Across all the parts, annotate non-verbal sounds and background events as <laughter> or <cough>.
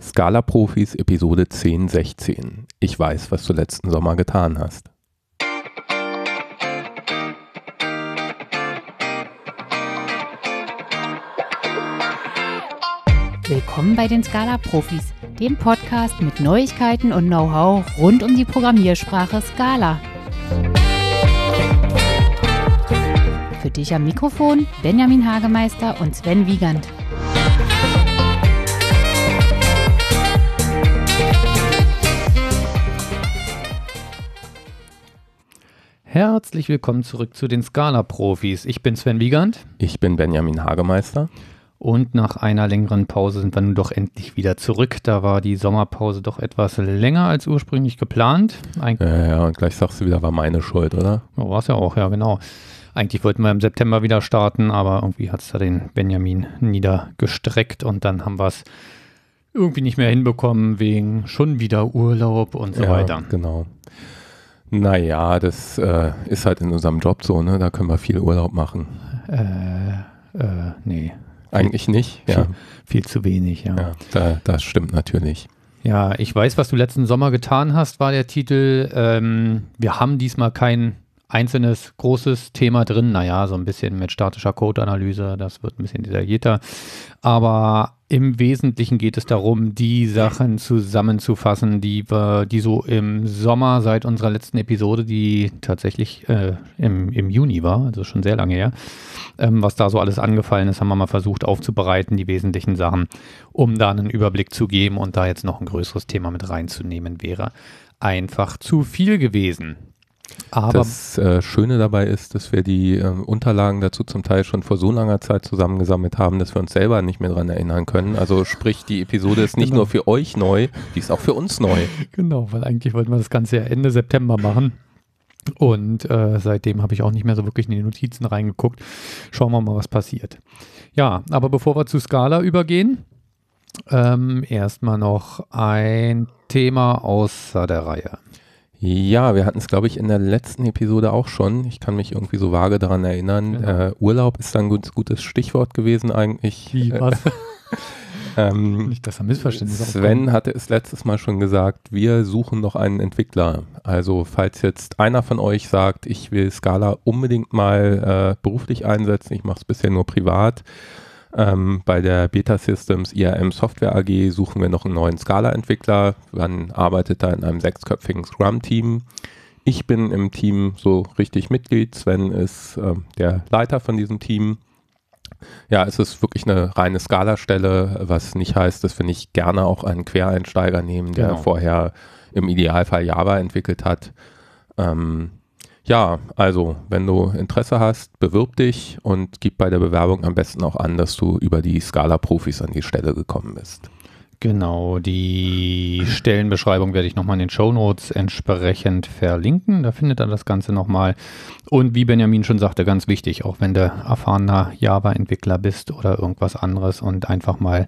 Scala-Profis Episode 1016. Ich weiß, was du letzten Sommer getan hast. Willkommen bei den Scala-Profis, dem Podcast mit Neuigkeiten und Know-how rund um die Programmiersprache Scala. Für dich am Mikrofon Benjamin Hagemeister und Sven Wiegand. Herzlich willkommen zurück zu den Scala-Profis. Ich bin Sven Wiegand. Ich bin Benjamin Hagemeister. Und nach einer längeren Pause sind wir nun doch endlich wieder zurück. Da war die Sommerpause doch etwas länger als ursprünglich geplant. Eig ja, ja, und gleich sagst du wieder, war meine Schuld, oder? Oh, war es ja auch, ja, genau. Eigentlich wollten wir im September wieder starten, aber irgendwie hat es da den Benjamin niedergestreckt und dann haben wir es irgendwie nicht mehr hinbekommen wegen schon wieder Urlaub und so ja, weiter. Genau. Naja, das äh, ist halt in unserem Job so, ne? Da können wir viel Urlaub machen. Äh, äh, nee. Eigentlich nicht, ja. Viel, viel zu wenig, ja. ja da, das stimmt natürlich. Ja, ich weiß, was du letzten Sommer getan hast, war der Titel. Ähm, wir haben diesmal kein einzelnes großes Thema drin. Naja, so ein bisschen mit statischer Code-Analyse, das wird ein bisschen detaillierter. Aber im Wesentlichen geht es darum, die Sachen zusammenzufassen, die wir, die so im Sommer seit unserer letzten Episode, die tatsächlich äh, im, im Juni war, also schon sehr lange her, ähm, was da so alles angefallen ist, haben wir mal versucht aufzubereiten, die wesentlichen Sachen, um da einen Überblick zu geben und da jetzt noch ein größeres Thema mit reinzunehmen, wäre einfach zu viel gewesen. Aber das äh, Schöne dabei ist, dass wir die äh, Unterlagen dazu zum Teil schon vor so langer Zeit zusammengesammelt haben, dass wir uns selber nicht mehr daran erinnern können. Also sprich, die Episode ist nicht genau. nur für euch neu, die ist auch für uns neu. Genau, weil eigentlich wollten wir das Ganze ja Ende September machen. Und äh, seitdem habe ich auch nicht mehr so wirklich in die Notizen reingeguckt. Schauen wir mal, was passiert. Ja, aber bevor wir zu Scala übergehen, ähm, erstmal noch ein Thema außer der Reihe. Ja, wir hatten es, glaube ich, in der letzten Episode auch schon. Ich kann mich irgendwie so vage daran erinnern. Genau. Äh, Urlaub ist ein gutes, gutes Stichwort gewesen eigentlich. Wie, was? <laughs> ähm, Nicht, dass er Missverständnis Sven hatte es letztes Mal schon gesagt, wir suchen noch einen Entwickler. Also falls jetzt einer von euch sagt, ich will Scala unbedingt mal äh, beruflich einsetzen, ich mache es bisher nur privat, ähm, bei der Beta Systems IAM Software AG suchen wir noch einen neuen Scala-Entwickler. Man arbeitet da in einem sechsköpfigen Scrum-Team. Ich bin im Team so richtig Mitglied. Sven ist äh, der Leiter von diesem Team. Ja, es ist wirklich eine reine Scala-Stelle, was nicht heißt, dass wir nicht gerne auch einen Quereinsteiger nehmen, der genau. vorher im Idealfall Java entwickelt hat. Ähm, ja, also wenn du Interesse hast, bewirb dich und gib bei der Bewerbung am besten auch an, dass du über die Scala-Profis an die Stelle gekommen bist. Genau, die Stellenbeschreibung werde ich nochmal in den Show Notes entsprechend verlinken. Da findet ihr das Ganze nochmal. Und wie Benjamin schon sagte, ganz wichtig, auch wenn du erfahrener Java-Entwickler bist oder irgendwas anderes und einfach mal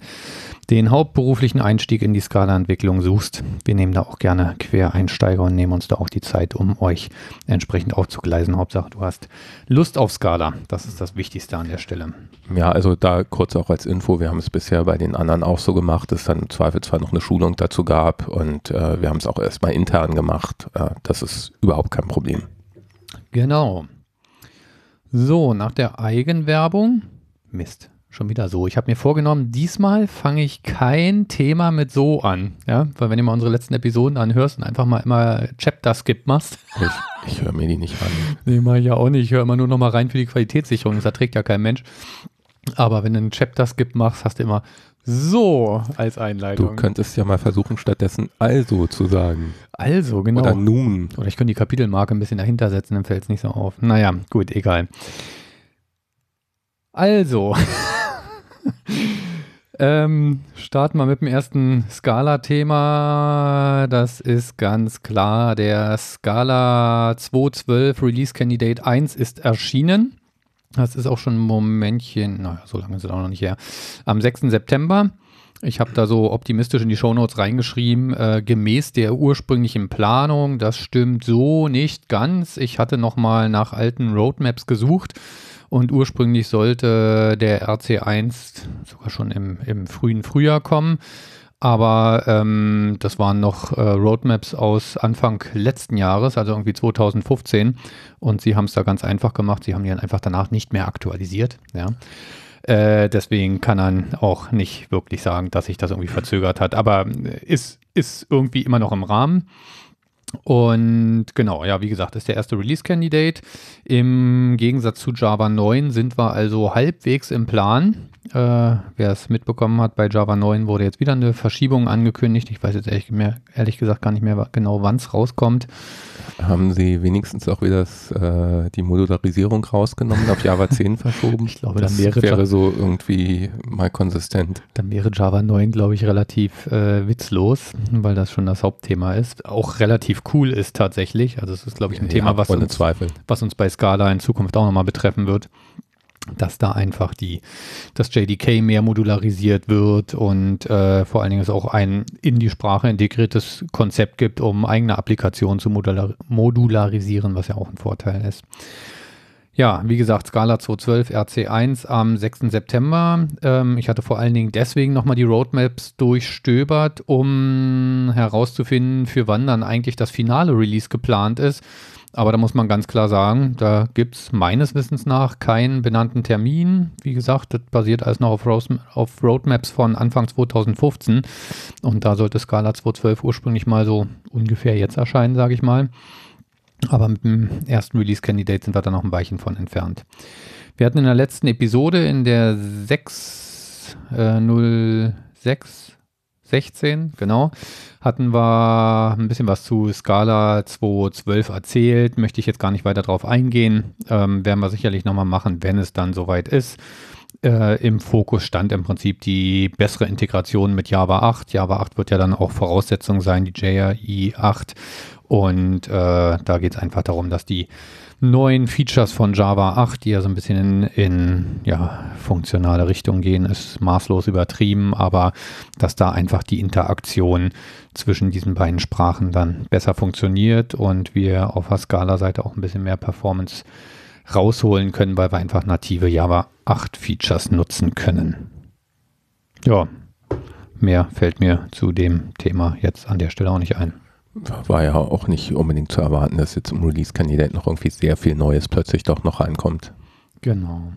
den hauptberuflichen Einstieg in die Scala-Entwicklung suchst. Wir nehmen da auch gerne Quereinsteiger und nehmen uns da auch die Zeit, um euch entsprechend aufzugleisen. Hauptsache, du hast Lust auf Scala. Das ist das Wichtigste an der Stelle. Ja, also da kurz auch als Info, wir haben es bisher bei den anderen auch so gemacht, dass dann im Zweifelsfall noch eine Schulung dazu gab und äh, wir haben es auch erstmal intern gemacht. Äh, das ist überhaupt kein Problem. Genau. So, nach der Eigenwerbung. Mist Schon wieder so. Ich habe mir vorgenommen, diesmal fange ich kein Thema mit so an. Ja, weil wenn du mal unsere letzten Episoden anhörst und einfach mal immer Chapter-Skip machst. Ich, ich höre mir die nicht an. Nee, mache ich ja auch nicht. Ich höre immer nur noch mal rein für die Qualitätssicherung. Das erträgt ja kein Mensch. Aber wenn du einen Chapter-Skip machst, hast du immer so als Einleitung. Du könntest ja mal versuchen, stattdessen also zu sagen. Also, genau. Oder nun. Oder ich könnte die Kapitelmarke ein bisschen dahinter setzen, dann fällt es nicht so auf. Naja, gut, egal. Also. <laughs> <laughs> ähm, starten wir mit dem ersten Scala-Thema. Das ist ganz klar. Der Scala 2.12 Release Candidate 1 ist erschienen. Das ist auch schon ein Momentchen, naja, so lange ist es auch noch nicht her. Am 6. September. Ich habe da so optimistisch in die Shownotes reingeschrieben, äh, gemäß der ursprünglichen Planung. Das stimmt so nicht ganz. Ich hatte nochmal nach alten Roadmaps gesucht und ursprünglich sollte der RC1 sogar schon im, im frühen Frühjahr kommen. Aber ähm, das waren noch äh, Roadmaps aus Anfang letzten Jahres, also irgendwie 2015. Und sie haben es da ganz einfach gemacht. Sie haben dann einfach danach nicht mehr aktualisiert. Ja. Äh, deswegen kann man auch nicht wirklich sagen, dass sich das irgendwie verzögert hat. Aber ist, ist irgendwie immer noch im Rahmen. Und genau, ja, wie gesagt, ist der erste Release-Candidate. Im Gegensatz zu Java 9 sind wir also halbwegs im Plan. Äh, wer es mitbekommen hat, bei Java 9 wurde jetzt wieder eine Verschiebung angekündigt. Ich weiß jetzt ehrlich, mehr, ehrlich gesagt gar nicht mehr genau, wann es rauskommt. Haben Sie wenigstens auch wieder das, äh, die Modularisierung rausgenommen, auf Java <laughs> 10 verschoben? Ich glaube, das dann wäre, wäre so irgendwie mal konsistent. Dann wäre Java 9, glaube ich, relativ äh, witzlos, weil das schon das Hauptthema ist. Auch relativ cool ist tatsächlich. Also es ist, glaube ich, ein ja, Thema, was uns, was uns bei Scala in Zukunft auch nochmal betreffen wird dass da einfach die, das JDK mehr modularisiert wird und äh, vor allen Dingen es auch ein in die Sprache integriertes Konzept gibt, um eigene Applikationen zu modular modularisieren, was ja auch ein Vorteil ist. Ja, wie gesagt, Scala 212 RC1 am 6. September. Ähm, ich hatte vor allen Dingen deswegen nochmal die Roadmaps durchstöbert, um herauszufinden, für wann dann eigentlich das finale Release geplant ist. Aber da muss man ganz klar sagen, da gibt es meines Wissens nach keinen benannten Termin. Wie gesagt, das basiert alles noch auf, auf Roadmaps von Anfang 2015. Und da sollte Scala 2.12 ursprünglich mal so ungefähr jetzt erscheinen, sage ich mal. Aber mit dem ersten Release-Candidate sind wir da noch ein Weichen von entfernt. Wir hatten in der letzten Episode, in der 606, äh, 16, genau, hatten wir ein bisschen was zu Scala 2.12 erzählt. Möchte ich jetzt gar nicht weiter drauf eingehen. Ähm, werden wir sicherlich nochmal machen, wenn es dann soweit ist. Äh, Im Fokus stand im Prinzip die bessere Integration mit Java 8. Java 8 wird ja dann auch Voraussetzung sein, die JRE 8. Und äh, da geht es einfach darum, dass die neuen Features von Java 8, die ja so ein bisschen in, in ja, funktionale Richtung gehen, ist maßlos übertrieben, aber dass da einfach die Interaktion zwischen diesen beiden Sprachen dann besser funktioniert und wir auf der Scala-Seite auch ein bisschen mehr Performance rausholen können, weil wir einfach native Java 8 Features nutzen können. Ja, mehr fällt mir zu dem Thema jetzt an der Stelle auch nicht ein war ja auch nicht unbedingt zu erwarten, dass jetzt im Release-Kandidat noch irgendwie sehr viel Neues plötzlich doch noch reinkommt. Genau.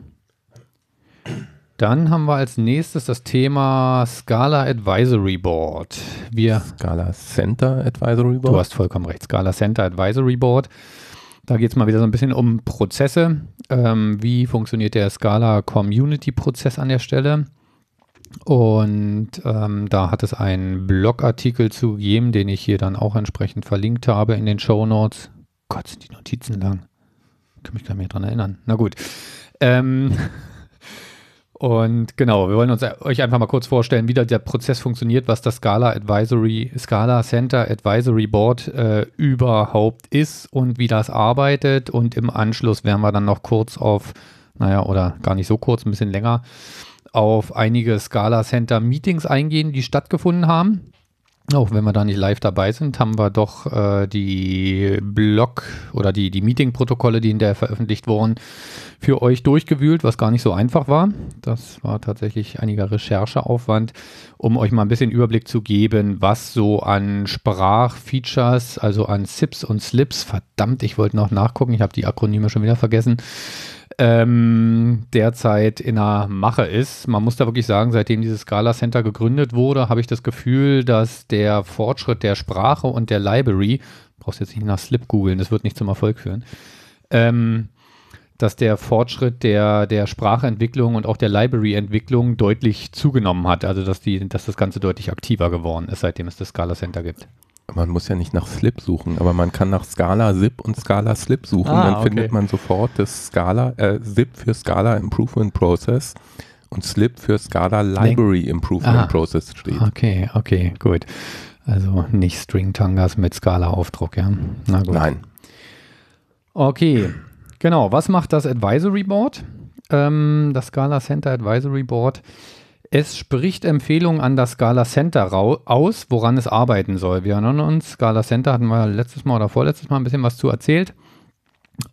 Dann haben wir als nächstes das Thema Scala Advisory Board. Wir, Scala Center Advisory Board? Du hast vollkommen recht, Scala Center Advisory Board. Da geht es mal wieder so ein bisschen um Prozesse. Ähm, wie funktioniert der Scala Community Prozess an der Stelle? Und ähm, da hat es einen Blogartikel zu gegeben, den ich hier dann auch entsprechend verlinkt habe in den Show Notes. Gott, sind die Notizen lang. Ich kann mich gar nicht mehr dran erinnern. Na gut. Ähm, <laughs> und genau, wir wollen uns euch einfach mal kurz vorstellen, wie der Prozess funktioniert, was das Scala Advisory, Scala Center Advisory Board äh, überhaupt ist und wie das arbeitet. Und im Anschluss werden wir dann noch kurz auf, naja, oder gar nicht so kurz, ein bisschen länger, auf einige Scala Center Meetings eingehen, die stattgefunden haben. Auch wenn wir da nicht live dabei sind, haben wir doch äh, die Blog oder die, die Meeting-Protokolle, die in der veröffentlicht wurden, für euch durchgewühlt, was gar nicht so einfach war. Das war tatsächlich einiger Rechercheaufwand, um euch mal ein bisschen Überblick zu geben, was so an Sprachfeatures, also an SIPs und Slips, verdammt, ich wollte noch nachgucken, ich habe die Akronyme schon wieder vergessen, ähm, derzeit in der Mache ist. Man muss da wirklich sagen, seitdem dieses Scala Center gegründet wurde, habe ich das Gefühl, dass der Fortschritt der Sprache und der Library, brauchst jetzt nicht nach Slip googeln, das wird nicht zum Erfolg führen, ähm, dass der Fortschritt der, der Sprachentwicklung und auch der Library-Entwicklung deutlich zugenommen hat. Also dass, die, dass das Ganze deutlich aktiver geworden ist, seitdem es das Scala Center gibt man muss ja nicht nach Slip suchen, aber man kann nach Scala Zip und Scala Slip suchen. Ah, Dann okay. findet man sofort das Scala, äh, Zip für Scala Improvement Process und Slip für Scala Library Improvement ah, Process steht. Okay, okay, gut. Also nicht String Tangas mit Scala-Aufdruck, ja? Na gut. Nein. Okay, genau. Was macht das Advisory Board? Ähm, das Scala Center Advisory Board es spricht Empfehlungen an das Scala Center aus, woran es arbeiten soll. Wir erinnern uns, Scala Center hatten wir letztes Mal oder vorletztes Mal ein bisschen was zu erzählt.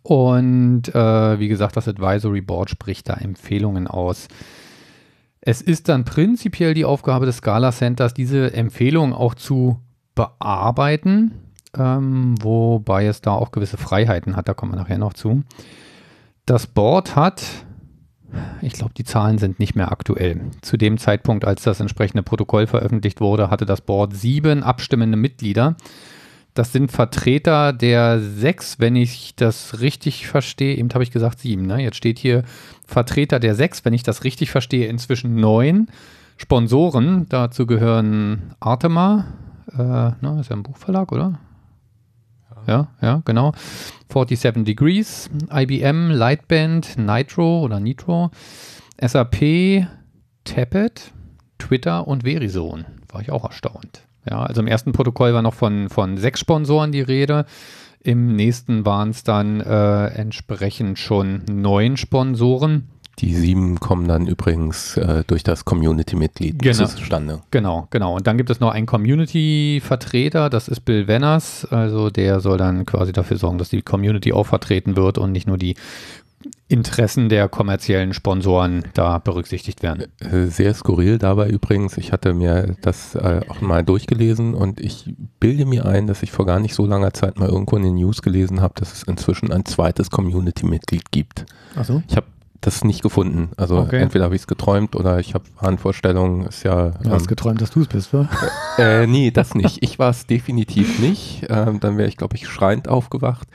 Und äh, wie gesagt, das Advisory Board spricht da Empfehlungen aus. Es ist dann prinzipiell die Aufgabe des Scala Centers, diese Empfehlungen auch zu bearbeiten, ähm, wobei es da auch gewisse Freiheiten hat, da kommen wir nachher noch zu. Das Board hat, ich glaube, die Zahlen sind nicht mehr aktuell. Zu dem Zeitpunkt, als das entsprechende Protokoll veröffentlicht wurde, hatte das Board sieben abstimmende Mitglieder. Das sind Vertreter der sechs, wenn ich das richtig verstehe. Eben habe ich gesagt sieben. Ne? Jetzt steht hier Vertreter der sechs, wenn ich das richtig verstehe, inzwischen neun Sponsoren. Dazu gehören Artema, äh, ne, ist ja ein Buchverlag, oder? Ja, ja, genau. 47 Degrees, IBM, Lightband, Nitro oder Nitro, SAP, Tappet, Twitter und Verizon. War ich auch erstaunt. Ja, also im ersten Protokoll war noch von, von sechs Sponsoren die Rede. Im nächsten waren es dann äh, entsprechend schon neun Sponsoren. Die sieben kommen dann übrigens äh, durch das Community-Mitglied Genau. zustande. Genau, genau. Und dann gibt es noch einen Community-Vertreter, das ist Bill Wenners. Also der soll dann quasi dafür sorgen, dass die Community auch vertreten wird und nicht nur die Interessen der kommerziellen Sponsoren da berücksichtigt werden. Sehr skurril dabei übrigens. Ich hatte mir das äh, auch mal durchgelesen und ich bilde mir ein, dass ich vor gar nicht so langer Zeit mal irgendwo in den News gelesen habe, dass es inzwischen ein zweites Community-Mitglied gibt. Achso. Ich habe das nicht gefunden. Also Okay. entweder habe ich es geträumt oder ich habe Wahnvorstellungen. Ist ja. Du hast geträumt, dass du es bist, wa? <laughs> Äh, nee, das nicht. Ich war es definitiv nicht. Ähm, dann wäre ich, glaube ich, schreiend aufgewacht.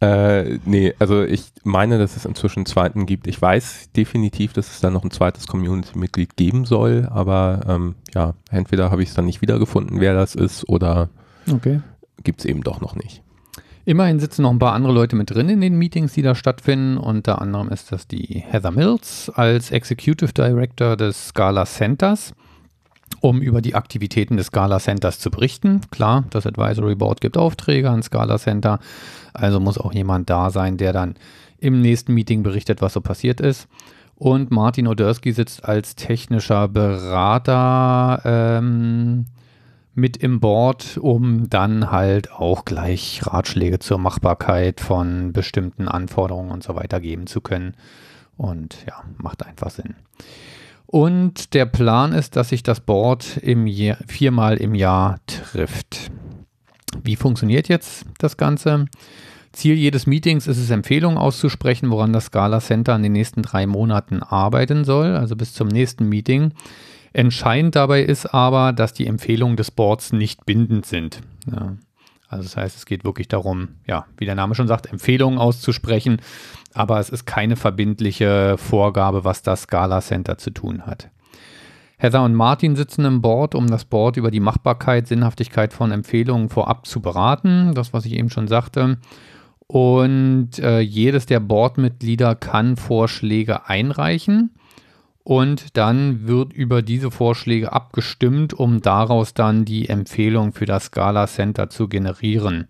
Äh, nee, also ich meine, dass es inzwischen einen zweiten gibt. Ich weiß definitiv, dass es da noch ein zweites Community-Mitglied geben soll, aber ähm, ja, entweder habe ich es dann nicht wiedergefunden, wer das ist, oder Okay. gibt es eben doch noch nicht. Immerhin sitzen noch ein paar andere Leute mit drin in den Meetings, die da stattfinden. Unter anderem ist das die Heather Mills als Executive Director des Scala Centers, um über die Aktivitäten des Scala Centers zu berichten. Klar, das Advisory Board gibt Aufträge an Scala Center, also muss auch jemand da sein, der dann im nächsten Meeting berichtet, was so passiert ist. Und Martin Odersky sitzt als technischer Berater ähm, mit im Board, um dann halt auch gleich Ratschläge zur Machbarkeit von bestimmten Anforderungen und so weiter geben zu können. Und ja, macht einfach Sinn. Und der Plan ist, dass sich das Board im Jahr, viermal im Jahr trifft. Wie funktioniert jetzt das Ganze? Ziel jedes Meetings ist es, Empfehlungen auszusprechen, woran das Scala Center in den nächsten drei Monaten arbeiten soll, also bis zum nächsten Meeting. Entscheidend dabei ist aber, dass die Empfehlungen des Boards nicht bindend sind. Ja. Also das heißt, es geht wirklich darum, ja, wie der Name schon sagt, Empfehlungen auszusprechen, aber es ist keine verbindliche Vorgabe, was das Scala Center zu tun hat. Heather und Martin sitzen im Board, um das Board über die Machbarkeit, Sinnhaftigkeit von Empfehlungen vorab zu beraten. Das, was ich eben schon sagte. Und äh, jedes der Boardmitglieder kann Vorschläge einreichen. Und dann wird über diese Vorschläge abgestimmt, um daraus dann die Empfehlung für das Scala Center zu generieren.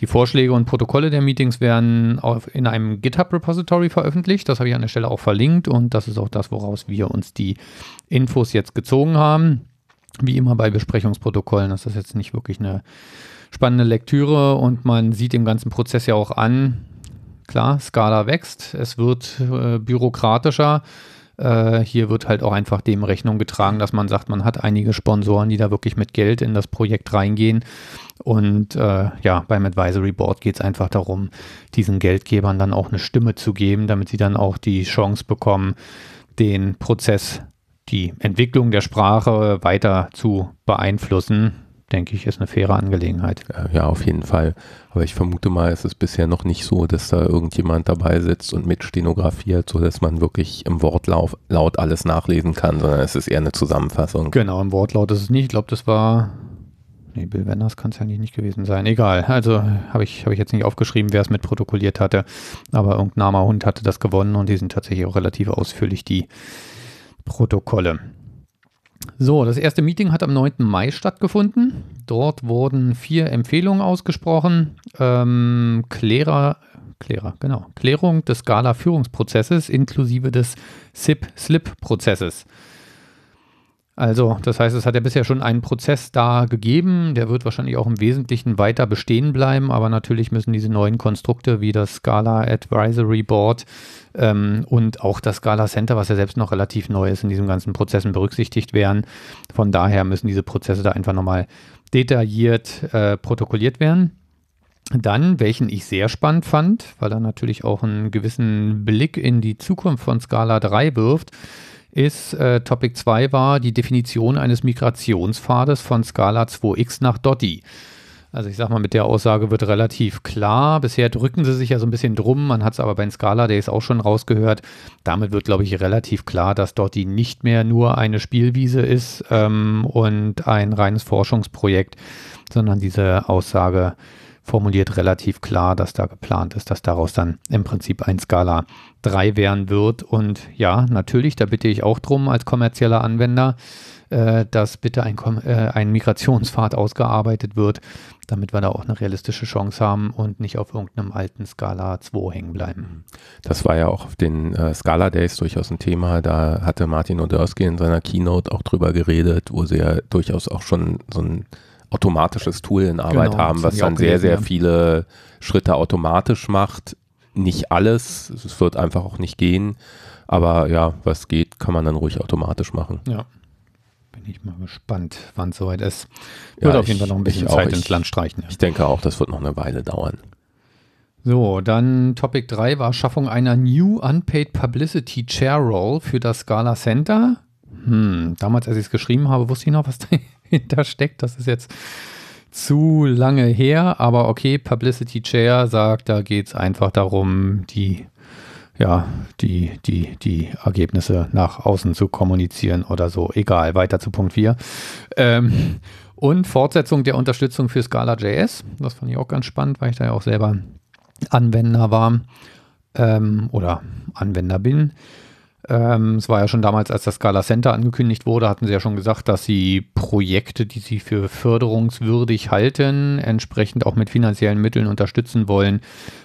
Die Vorschläge und Protokolle der Meetings werden in einem GitHub-Repository veröffentlicht. Das habe ich an der Stelle auch verlinkt und das ist auch das, woraus wir uns die Infos jetzt gezogen haben. Wie immer bei Besprechungsprotokollen ist das jetzt nicht wirklich eine spannende Lektüre und man sieht dem ganzen Prozess ja auch an, klar, Scala wächst, es wird äh, bürokratischer. Äh, hier wird halt auch einfach dem Rechnung getragen, dass man sagt, man hat einige Sponsoren, die da wirklich mit Geld in das Projekt reingehen. Und äh, ja, beim Advisory Board geht es einfach darum, diesen Geldgebern dann auch eine Stimme zu geben, damit sie dann auch die Chance bekommen, den Prozess, die Entwicklung der Sprache weiter zu beeinflussen. Denke ich, ist eine faire Angelegenheit. Ja, auf jeden Fall. Aber ich vermute mal, es ist bisher noch nicht so, dass da irgendjemand dabei sitzt und mit stenografiert, sodass man wirklich im Wortlaut laut alles nachlesen kann, sondern es ist eher eine Zusammenfassung. Genau, im Wortlaut ist es nicht. Ich glaube, das war. Nee, Bill Wenders kann es ja nicht, nicht gewesen sein. Egal. Also habe ich, hab ich jetzt nicht aufgeschrieben, wer es mit protokolliert hatte. Aber irgendein armer Hund hatte das gewonnen und die sind tatsächlich auch relativ ausführlich, die Protokolle. So, das erste Meeting hat am 9. Mai stattgefunden. Dort wurden vier Empfehlungen ausgesprochen. Ähm, Klärer, Klärer, genau. Klärung des Scala-Führungsprozesses inklusive des SIP-Slip-Prozesses. Also, das heißt, es hat ja bisher schon einen Prozess da gegeben, der wird wahrscheinlich auch im Wesentlichen weiter bestehen bleiben, aber natürlich müssen diese neuen Konstrukte wie das Scala Advisory Board ähm, und auch das Scala Center, was ja selbst noch relativ neu ist, in diesen ganzen Prozessen berücksichtigt werden. Von daher müssen diese Prozesse da einfach nochmal detailliert äh, protokolliert werden. Dann, welchen ich sehr spannend fand, weil er natürlich auch einen gewissen Blick in die Zukunft von Scala 3 wirft, ist äh, Topic 2 war die Definition eines Migrationspfades von Scala 2x nach Dotti. Also ich sag mal, mit der Aussage wird relativ klar. Bisher drücken sie sich ja so ein bisschen drum. Man hat es aber bei Scala ist auch schon rausgehört. Damit wird, glaube ich, relativ klar, dass Dotti nicht mehr nur eine Spielwiese ist ähm, und ein reines Forschungsprojekt, sondern diese Aussage formuliert relativ klar, dass da geplant ist, dass daraus dann im Prinzip ein Skala 3 werden wird. Und ja, natürlich, da bitte ich auch drum als kommerzieller Anwender, äh, dass bitte ein, äh, ein Migrationspfad ausgearbeitet wird, damit wir da auch eine realistische Chance haben und nicht auf irgendeinem alten Skala 2 hängen bleiben. Das war ja auch auf den äh, Scala Days durchaus ein Thema. Da hatte Martin Odersky in seiner Keynote auch drüber geredet, wo sie ja durchaus auch schon so ein automatisches Tool in Arbeit genau, haben, was dann sehr, sehr viele Schritte automatisch macht. Nicht alles, es wird einfach auch nicht gehen, aber ja, was geht, kann man dann ruhig automatisch machen. Ja. Bin ich mal gespannt, wann es soweit ist. Wird ja, auf jeden Fall noch ein bisschen Zeit auch, ins Land streichen. Ja. Ich denke auch, das wird noch eine Weile dauern. So, dann Topic 3 war Schaffung einer New Unpaid Publicity Chair Role für das Scala Center. Hm, damals, als ich es geschrieben habe, wusste ich noch, was <laughs> dahinter steckt. Das ist jetzt zu lange her, aber okay, Publicity Chair sagt, da geht es einfach darum, die, ja, die, die, die Ergebnisse nach außen zu kommunizieren oder so. Egal, weiter zu Punkt 4. Ähm, und Fortsetzung der Unterstützung für Scala.js. Das fand ich auch ganz spannend, weil ich da ja auch selber Anwender war ähm, oder Anwender bin. Ähm, es war ja schon damals, als das Scala Center angekündigt wurde, hatten sie ja schon gesagt, dass sie Projekte, die sie für förderungswürdig halten, entsprechend auch mit finanziellen Mitteln unterstützen wollen.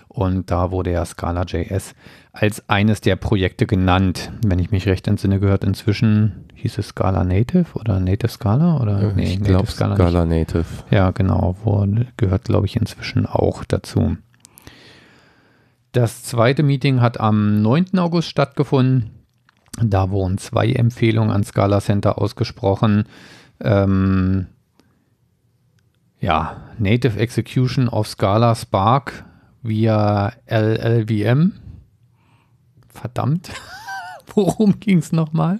Und da wurde ja Scala.js als eines der Projekte genannt. Wenn ich mich recht entsinne, gehört inzwischen, hieß es Scala Native oder Native Scala? Oder, ja, nee, ich glaube Scala, Scala Native. Ja, genau, wurde, gehört, glaube ich, inzwischen auch dazu. Das zweite Meeting hat am 9. August stattgefunden. Da wurden zwei Empfehlungen an Scala Center ausgesprochen. Ähm, ja, Native Execution of Scala Spark via LLVM. Verdammt. <laughs> Worum ging es nochmal?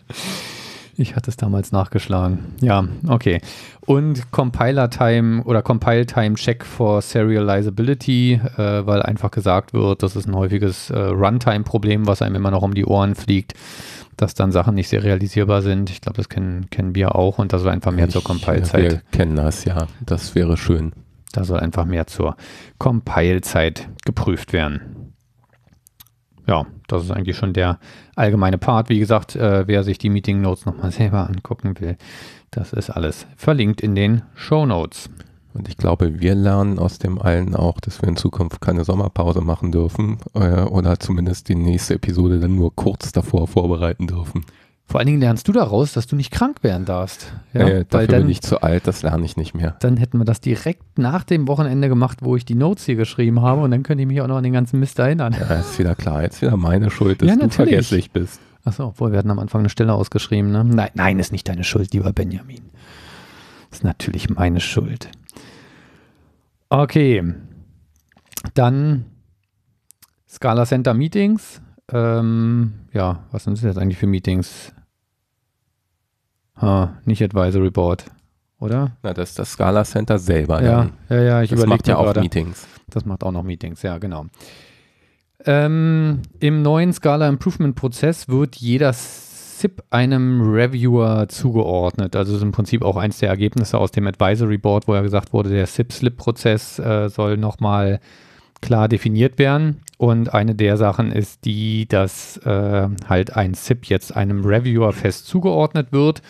Ich hatte es damals nachgeschlagen. Ja, okay. Und Compiler Time oder Compile Time Check for Serializability, äh, weil einfach gesagt wird, das ist ein häufiges äh, Runtime-Problem, was einem immer noch um die Ohren fliegt dass dann Sachen nicht serialisierbar sind. Ich glaube, das kennen, kennen wir auch und da soll einfach mehr ich, zur Compile-Zeit. Wir kennen das, ja. Das wäre schön. Da soll einfach mehr zur Compile-Zeit geprüft werden. Ja, das ist eigentlich schon der allgemeine Part. Wie gesagt, äh, wer sich die Meeting Notes nochmal selber angucken will, das ist alles verlinkt in den Show Notes. Und ich glaube, wir lernen aus dem allen auch, dass wir in Zukunft keine Sommerpause machen dürfen äh, oder zumindest die nächste Episode dann nur kurz davor vorbereiten dürfen. Vor allen Dingen lernst du daraus, dass du nicht krank werden darfst. Ja, äh, dafür dann, bin ich zu alt, das lerne ich nicht mehr. Dann hätten wir das direkt nach dem Wochenende gemacht, wo ich die Notes hier geschrieben habe und dann könnte ich mich auch noch an den ganzen Mist erinnern. Ja, ist wieder klar, jetzt wieder meine Schuld, dass ja, du vergesslich bist. Achso, obwohl wir hatten am Anfang eine Stelle ausgeschrieben. Ne? Nein, nein, ist nicht deine Schuld, lieber Benjamin. ist natürlich meine Schuld. Okay. Dann Scala Center Meetings. Ähm, ja, was sind das jetzt eigentlich für Meetings? Ha, nicht Advisory Board, oder? Na, das ist das Scala Center selber. Ja, dann. ja, ja, ich das macht ja auch gerade. Meetings. Das macht auch noch Meetings, ja, genau. Ähm, Im neuen Scala Improvement Prozess wird jeder SIP einem Reviewer zugeordnet. Also ist im Prinzip auch eins der Ergebnisse aus dem Advisory Board, wo ja gesagt wurde, der SIP-Slip-Prozess äh, soll nochmal klar definiert werden. Und eine der Sachen ist die, dass äh, halt ein SIP jetzt einem Reviewer fest zugeordnet wird.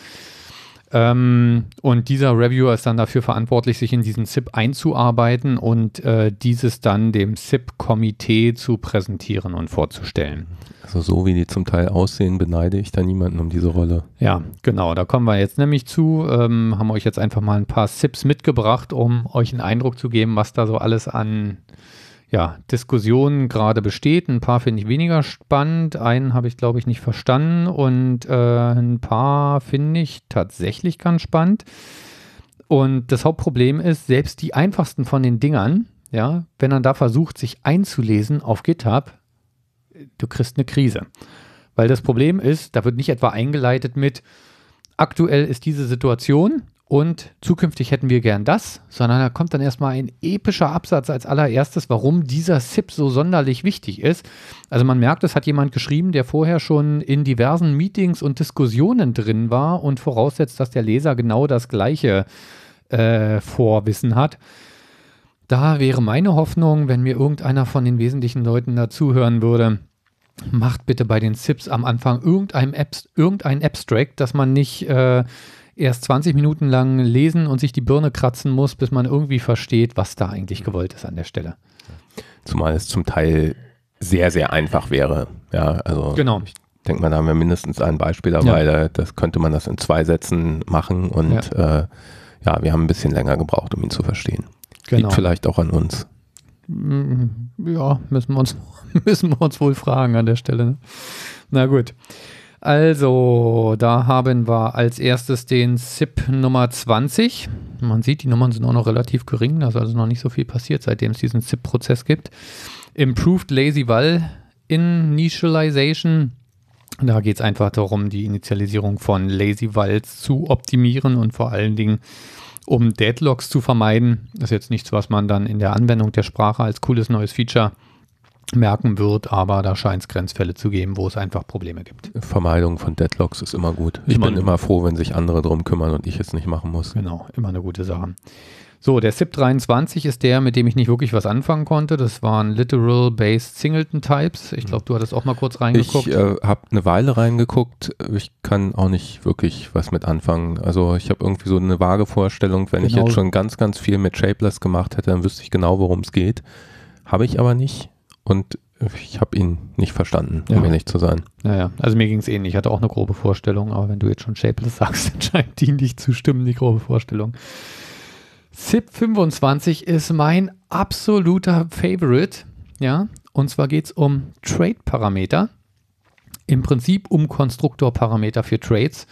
Ähm, und dieser Reviewer ist dann dafür verantwortlich, sich in diesen SIP einzuarbeiten und äh, dieses dann dem SIP-Komitee zu präsentieren und vorzustellen. Also so wie die zum Teil aussehen, beneide ich da niemanden um diese Rolle. Ja, genau, da kommen wir jetzt nämlich zu. Ähm, haben euch jetzt einfach mal ein paar SIPs mitgebracht, um euch einen Eindruck zu geben, was da so alles an ja, Diskussionen gerade besteht. Ein paar finde ich weniger spannend, einen habe ich, glaube ich, nicht verstanden und äh, ein paar finde ich tatsächlich ganz spannend. Und das Hauptproblem ist, selbst die einfachsten von den Dingern, ja, wenn man da versucht, sich einzulesen auf GitHub, du kriegst eine Krise. Weil das Problem ist, da wird nicht etwa eingeleitet mit, aktuell ist diese Situation und zukünftig hätten wir gern das, sondern da kommt dann erstmal ein epischer Absatz als allererstes, warum dieser SIP so sonderlich wichtig ist. Also man merkt, es hat jemand geschrieben, der vorher schon in diversen Meetings und Diskussionen drin war und voraussetzt, dass der Leser genau das gleiche äh, Vorwissen hat. Da wäre meine Hoffnung, wenn mir irgendeiner von den wesentlichen Leuten dazuhören würde, macht bitte bei den SIPs am Anfang irgendein, Abs irgendein Abstract, dass man nicht äh, erst 20 Minuten lang lesen und sich die Birne kratzen muss, bis man irgendwie versteht, was da eigentlich gewollt ist an der Stelle. Zumal es zum Teil sehr, sehr einfach wäre. Ja, also genau. ich denke mal, da haben wir mindestens ein Beispiel dabei. Ja. Da, das könnte man das in zwei Sätzen machen und ja. Äh, ja, wir haben ein bisschen länger gebraucht, um ihn zu verstehen. Genau. Liegt vielleicht auch an uns. Mm, ja, müssen wir uns, <laughs> müssen wir uns wohl fragen an der Stelle. Ne? Na gut. Also, da haben wir als erstes den SIP Nummer 20. Man sieht, die Nummern sind auch noch relativ gering, da ist also noch nicht so viel passiert, seitdem es diesen SIP-Prozess gibt. Improved Lazy Val Initialization. Da geht es einfach darum, die Initialisierung von Lazy Vals zu optimieren und vor allen Dingen um Deadlocks zu vermeiden. Das ist jetzt nichts, was man dann in der Anwendung der Sprache als cooles neues Feature merken wird, aber da scheint es Grenzfälle zu geben, wo es einfach Probleme gibt. Vermeidung von Deadlocks ist immer gut. Ich immer bin immer froh, wenn sich andere drum kümmern und ich es nicht machen muss. Genau, immer eine gute Sache. So, der SIP 23 ist der, mit dem ich nicht wirklich was anfangen konnte. Das waren Literal-Based Singleton-Types. Ich glaube, du hattest auch mal kurz reingeguckt. Ich äh, habe eine Weile reingeguckt. Ich kann auch nicht wirklich was mit anfangen. Also ich habe irgendwie so eine vage Vorstellung, wenn genau. ich jetzt schon ganz, ganz viel mit Shapeless gemacht hätte, dann wüsste ich genau, worum es geht. Habe ich aber nicht und ich habe ihn nicht verstanden, um ja. ehrlich zu sein. Naja, also mir ging es ähnlich. Ich hatte auch eine grobe Vorstellung, aber wenn du jetzt schon Shapeless sagst, <laughs> dann scheint die nicht zu stimmen, die grobe Vorstellung. SIP 25 ist mein absoluter Favorite. Ja, und zwar geht es um Trade-Parameter. Im Prinzip um Konstruktorparameter für Trades.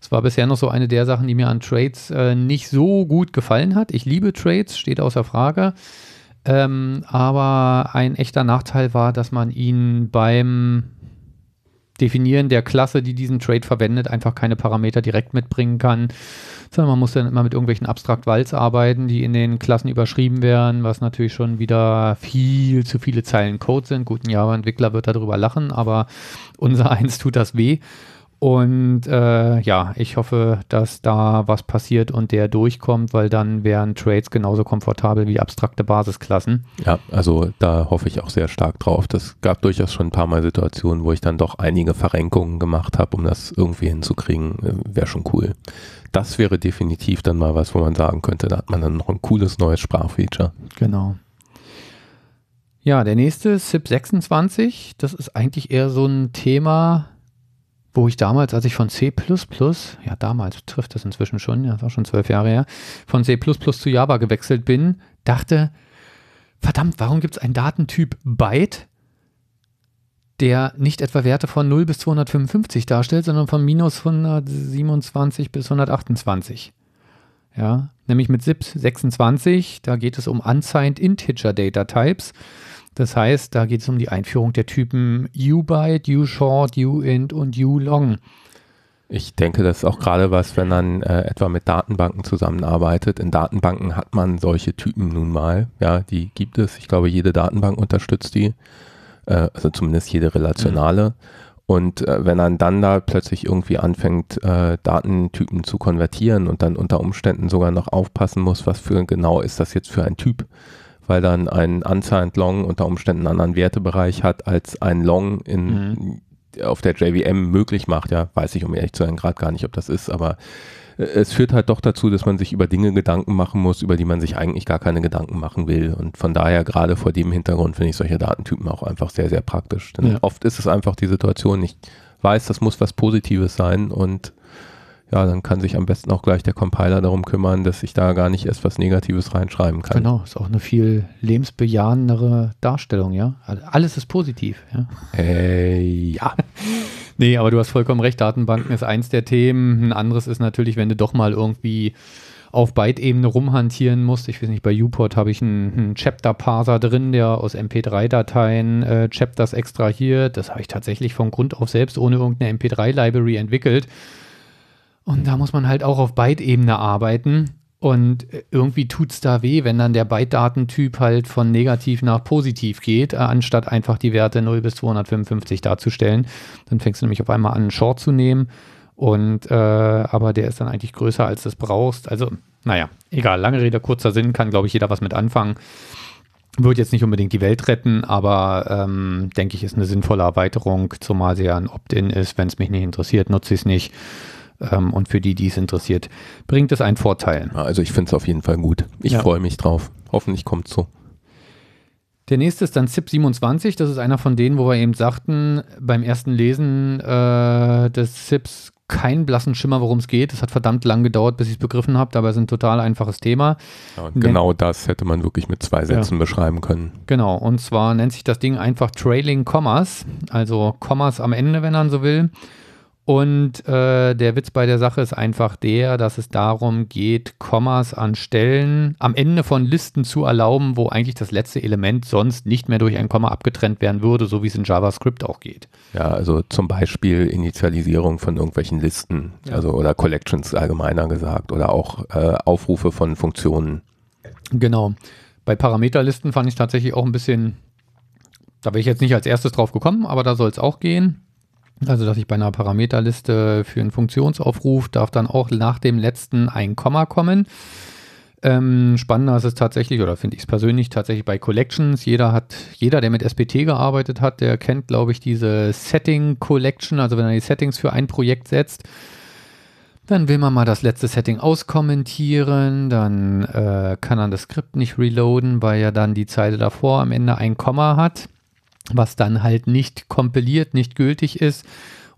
Es war bisher noch so eine der Sachen, die mir an Trades äh, nicht so gut gefallen hat. Ich liebe Trades, steht außer Frage. Ähm, aber ein echter Nachteil war, dass man ihn beim Definieren der Klasse, die diesen Trade verwendet, einfach keine Parameter direkt mitbringen kann, sondern man muss dann immer mit irgendwelchen Abstrakt-Vals arbeiten, die in den Klassen überschrieben werden, was natürlich schon wieder viel zu viele Zeilen Code sind. Gut, ein Java-Entwickler wird darüber lachen, aber unser <laughs> eins tut das weh. Und äh, ja, ich hoffe, dass da was passiert und der durchkommt, weil dann wären Trades genauso komfortabel wie abstrakte Basisklassen. Ja, also da hoffe ich auch sehr stark drauf. Das gab durchaus schon ein paar Mal Situationen, wo ich dann doch einige Verrenkungen gemacht habe, um das irgendwie hinzukriegen. Äh, wäre schon cool. Das wäre definitiv dann mal was, wo man sagen könnte, da hat man dann noch ein cooles neues Sprachfeature. Genau. Ja, der nächste, SIP 26, das ist eigentlich eher so ein Thema, wo ich damals, als ich von C++, ja damals trifft das inzwischen schon, ja, das war schon zwölf Jahre her, von C++ zu Java gewechselt bin, dachte, verdammt, warum gibt es einen Datentyp Byte, der nicht etwa Werte von 0 bis 255 darstellt, sondern von minus 127 bis 128. Ja, nämlich mit ZIP 26, da geht es um Unsigned Integer Data Types. Das heißt, da geht es um die Einführung der Typen uByte, uShort, uInt und uLong. Ich denke, das ist auch gerade was, wenn man äh, etwa mit Datenbanken zusammenarbeitet. In Datenbanken hat man solche Typen nun mal. Ja, die gibt es. Ich glaube, jede Datenbank unterstützt die. Äh, also zumindest jede relationale. Mhm. Und äh, wenn man dann da plötzlich irgendwie anfängt, äh, Datentypen zu konvertieren und dann unter Umständen sogar noch aufpassen muss, was für genau ist das jetzt für ein Typ, weil dann ein Unsigned Long unter Umständen einen anderen Wertebereich hat, als ein Long in, mhm. auf der JVM möglich macht. Ja, weiß ich um ehrlich zu sein gerade gar nicht, ob das ist, aber äh, es führt halt doch dazu, dass man sich über Dinge Gedanken machen muss, über die man sich eigentlich gar keine Gedanken machen will. Und von daher, gerade vor dem Hintergrund, finde ich solche Datentypen auch einfach sehr, sehr praktisch. Denn Ja. oft ist es einfach die Situation, ich weiß, das muss was Positives sein und ja, dann kann sich am besten auch gleich der Compiler darum kümmern, dass ich da gar nicht erst was Negatives reinschreiben kann. Genau, ist auch eine viel lebensbejahendere Darstellung, ja. Alles ist positiv, ja. Äh, ja. <laughs> Nee, aber du hast vollkommen recht, Datenbanken ist eins der Themen. Ein anderes ist natürlich, wenn du doch mal irgendwie auf Byte-Ebene rumhantieren musst. Ich weiß nicht, bei Uport habe ich einen, einen Chapter-Parser drin, der aus MP3-Dateien äh, Chapters extrahiert. Das habe ich tatsächlich von Grund auf selbst ohne irgendeine MP3-Library entwickelt. Und da muss man halt auch auf Byte-Ebene arbeiten. Und äh, irgendwie tut es da weh, wenn dann der Byte-Datentyp halt von negativ nach positiv geht, äh, anstatt einfach die Werte 0 bis 255 darzustellen. Dann fängst du nämlich auf einmal an, einen Short zu nehmen. Und äh, aber der ist dann eigentlich größer, als du es brauchst. Also, naja, egal, lange Rede, kurzer Sinn, kann, glaube ich, jeder was mit anfangen. Wird jetzt nicht unbedingt die Welt retten, aber ähm, denke ich, ist eine sinnvolle Erweiterung, zumal sie ja ein Opt-in ist. Wenn es mich nicht interessiert, nutze ich es nicht. Ähm, und für die, die es interessiert, bringt es einen Vorteil. Also ich finde es auf jeden Fall gut. Ich Ja. freue mich drauf. Hoffentlich kommt so. Der nächste ist dann ZIP27. Das ist einer von denen, wo wir eben sagten, beim ersten Lesen äh, des ZIPs keinen blassen Schimmer, worum es geht. Es hat verdammt lang gedauert, bis ich es begriffen habe, aber es ist ein total einfaches Thema. Ja, genau das hätte man wirklich mit zwei Sätzen beschreiben können. Genau, und zwar nennt sich das Ding einfach Trailing Commas, also Kommas am Ende, wenn man so will. Und äh, der Witz bei der Sache ist einfach der, dass es darum geht, Kommas an Stellen am Ende von Listen zu erlauben, wo eigentlich das letzte Element sonst nicht mehr durch ein Komma abgetrennt werden würde, so wie es in JavaScript auch geht. Ja, also zum Beispiel Initialisierung von irgendwelchen Listen, Ja. also oder Collections allgemeiner gesagt oder auch äh, Aufrufe von Funktionen. Genau. Bei Parameterlisten fand ich tatsächlich auch ein bisschen, da wäre ich jetzt nicht als erstes drauf gekommen, aber da soll es auch gehen. Also, dass ich bei einer Parameterliste für einen Funktionsaufruf darf dann auch nach dem letzten ein Komma kommen. Ähm, spannender ist es tatsächlich, oder finde ich es persönlich tatsächlich bei Collections. Jeder hat, jeder, der mit SPT gearbeitet hat, der kennt, glaube ich, diese Setting Collection, also wenn er die Settings für ein Projekt setzt. Dann will man mal das letzte Setting auskommentieren, dann äh, kann er das Skript nicht reloaden, weil er dann die Zeile davor am Ende ein Komma hat, was dann halt nicht kompiliert, nicht gültig ist.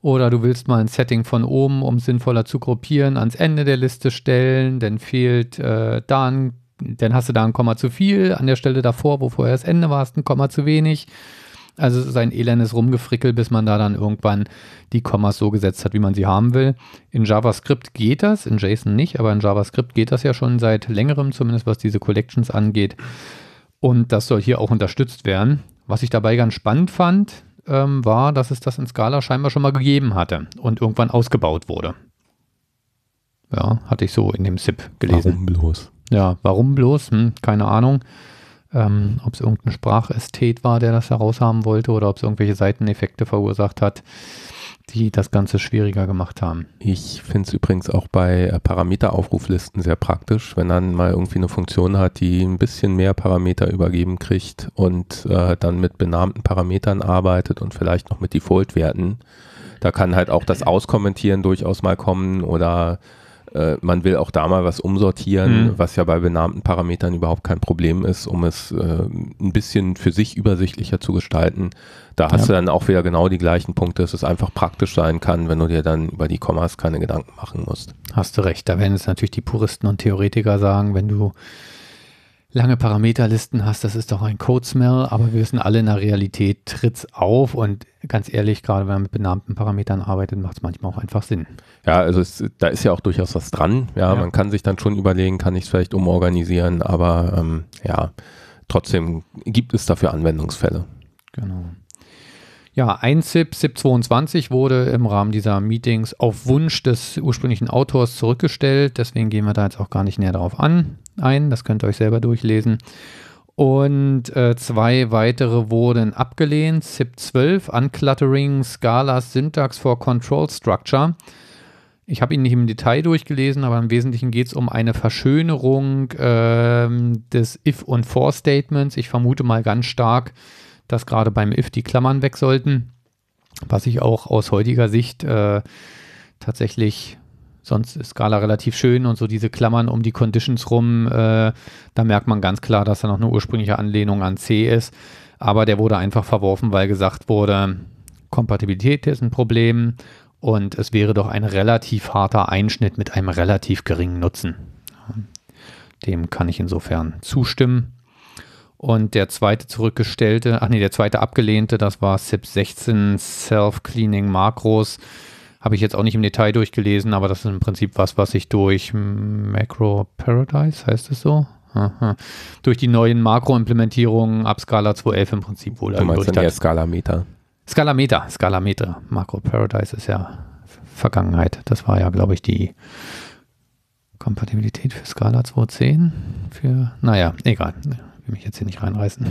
Oder du willst mal ein Setting von oben, um sinnvoller zu gruppieren, ans Ende der Liste stellen, dann fehlt äh, da ein, dann hast du da ein Komma zu viel, an der Stelle davor, wo vorher das Ende war, ist ein Komma zu wenig. Also es ist ein elendes Rumgefrickel, bis man da dann irgendwann die Kommas so gesetzt hat, wie man sie haben will. In JavaScript geht das, in JSON nicht, aber in JavaScript geht das ja schon seit längerem, zumindest was diese Collections angeht. Und das soll hier auch unterstützt werden. Was ich dabei ganz spannend fand, ähm, war, dass es das in Scala scheinbar schon mal gegeben hatte und irgendwann ausgebaut wurde. Ja, hatte ich so in dem SIP gelesen. Warum bloß? Ja, warum bloß? Hm, keine Ahnung. Ähm, ob es irgendein Sprachästhet war, der das heraushaben wollte oder ob es irgendwelche Seiteneffekte verursacht hat, die das Ganze schwieriger gemacht haben. Ich finde es übrigens auch bei äh, Parameteraufruflisten sehr praktisch, wenn man mal irgendwie eine Funktion hat, die ein bisschen mehr Parameter übergeben kriegt und äh, dann mit benannten Parametern arbeitet und vielleicht noch mit Default-Werten. Da kann halt auch das Auskommentieren durchaus mal kommen oder äh, man will auch da mal was umsortieren, Mhm. was ja bei benannten Parametern überhaupt kein Problem ist, um es äh, ein bisschen für sich übersichtlicher zu gestalten. Da hast Ja. du dann auch wieder genau die gleichen Punkte, dass es einfach praktisch sein kann, wenn du dir dann über die Kommas keine Gedanken machen musst. Hast du recht. Da werden es natürlich die Puristen und Theoretiker sagen, wenn du lange Parameterlisten hast, das ist doch ein Code-Smell, aber wir wissen alle, in der Realität tritt's auf und ganz ehrlich, gerade wenn man mit benannten Parametern arbeitet, macht es manchmal auch einfach Sinn. Ja, also es, da ist ja auch durchaus was dran. Ja, Ja. man kann sich dann schon überlegen, kann ich es vielleicht umorganisieren, aber ähm, ja, trotzdem gibt es dafür Anwendungsfälle. Genau. Ja, ein SIP, SIP 22, wurde im Rahmen dieser Meetings auf Wunsch des ursprünglichen Autors zurückgestellt. Deswegen gehen wir da jetzt auch gar nicht näher darauf an, ein. Das könnt ihr euch selber durchlesen. Und äh, zwei weitere wurden abgelehnt. SIP 12, Uncluttering Scalas Syntax for Control Structure. Ich habe ihn nicht im Detail durchgelesen, aber im Wesentlichen geht es um eine Verschönerung ähm, des If- und For-Statements. Ich vermute mal ganz stark, dass gerade beim If die Klammern weg sollten, was ich auch aus heutiger Sicht äh, tatsächlich sonst ist Scala relativ schön und so diese Klammern um die Conditions rum, äh, da merkt man ganz klar, dass da noch eine ursprüngliche Anlehnung an C ist. Aber der wurde einfach verworfen, weil gesagt wurde, Kompatibilität ist ein Problem und es wäre doch ein relativ harter Einschnitt mit einem relativ geringen Nutzen. Dem kann ich insofern zustimmen. Und der zweite zurückgestellte, ach nee, der zweite abgelehnte, das war SIP 16 Self-Cleaning Makros. Habe ich jetzt auch nicht im Detail durchgelesen, aber das ist im Prinzip was, was ich durch Macro Paradise, heißt es so? Aha. Durch die neuen Makro-Implementierungen ab Scala 2.11 im Prinzip wohl Du meinst dann eher Scala-Meter? Scalameter, Scalameter. Macro Paradise ist ja Vergangenheit. Das war ja, glaube ich, die Kompatibilität für Scala 2.10. Für, naja, egal. Ich will mich jetzt hier nicht reinreißen.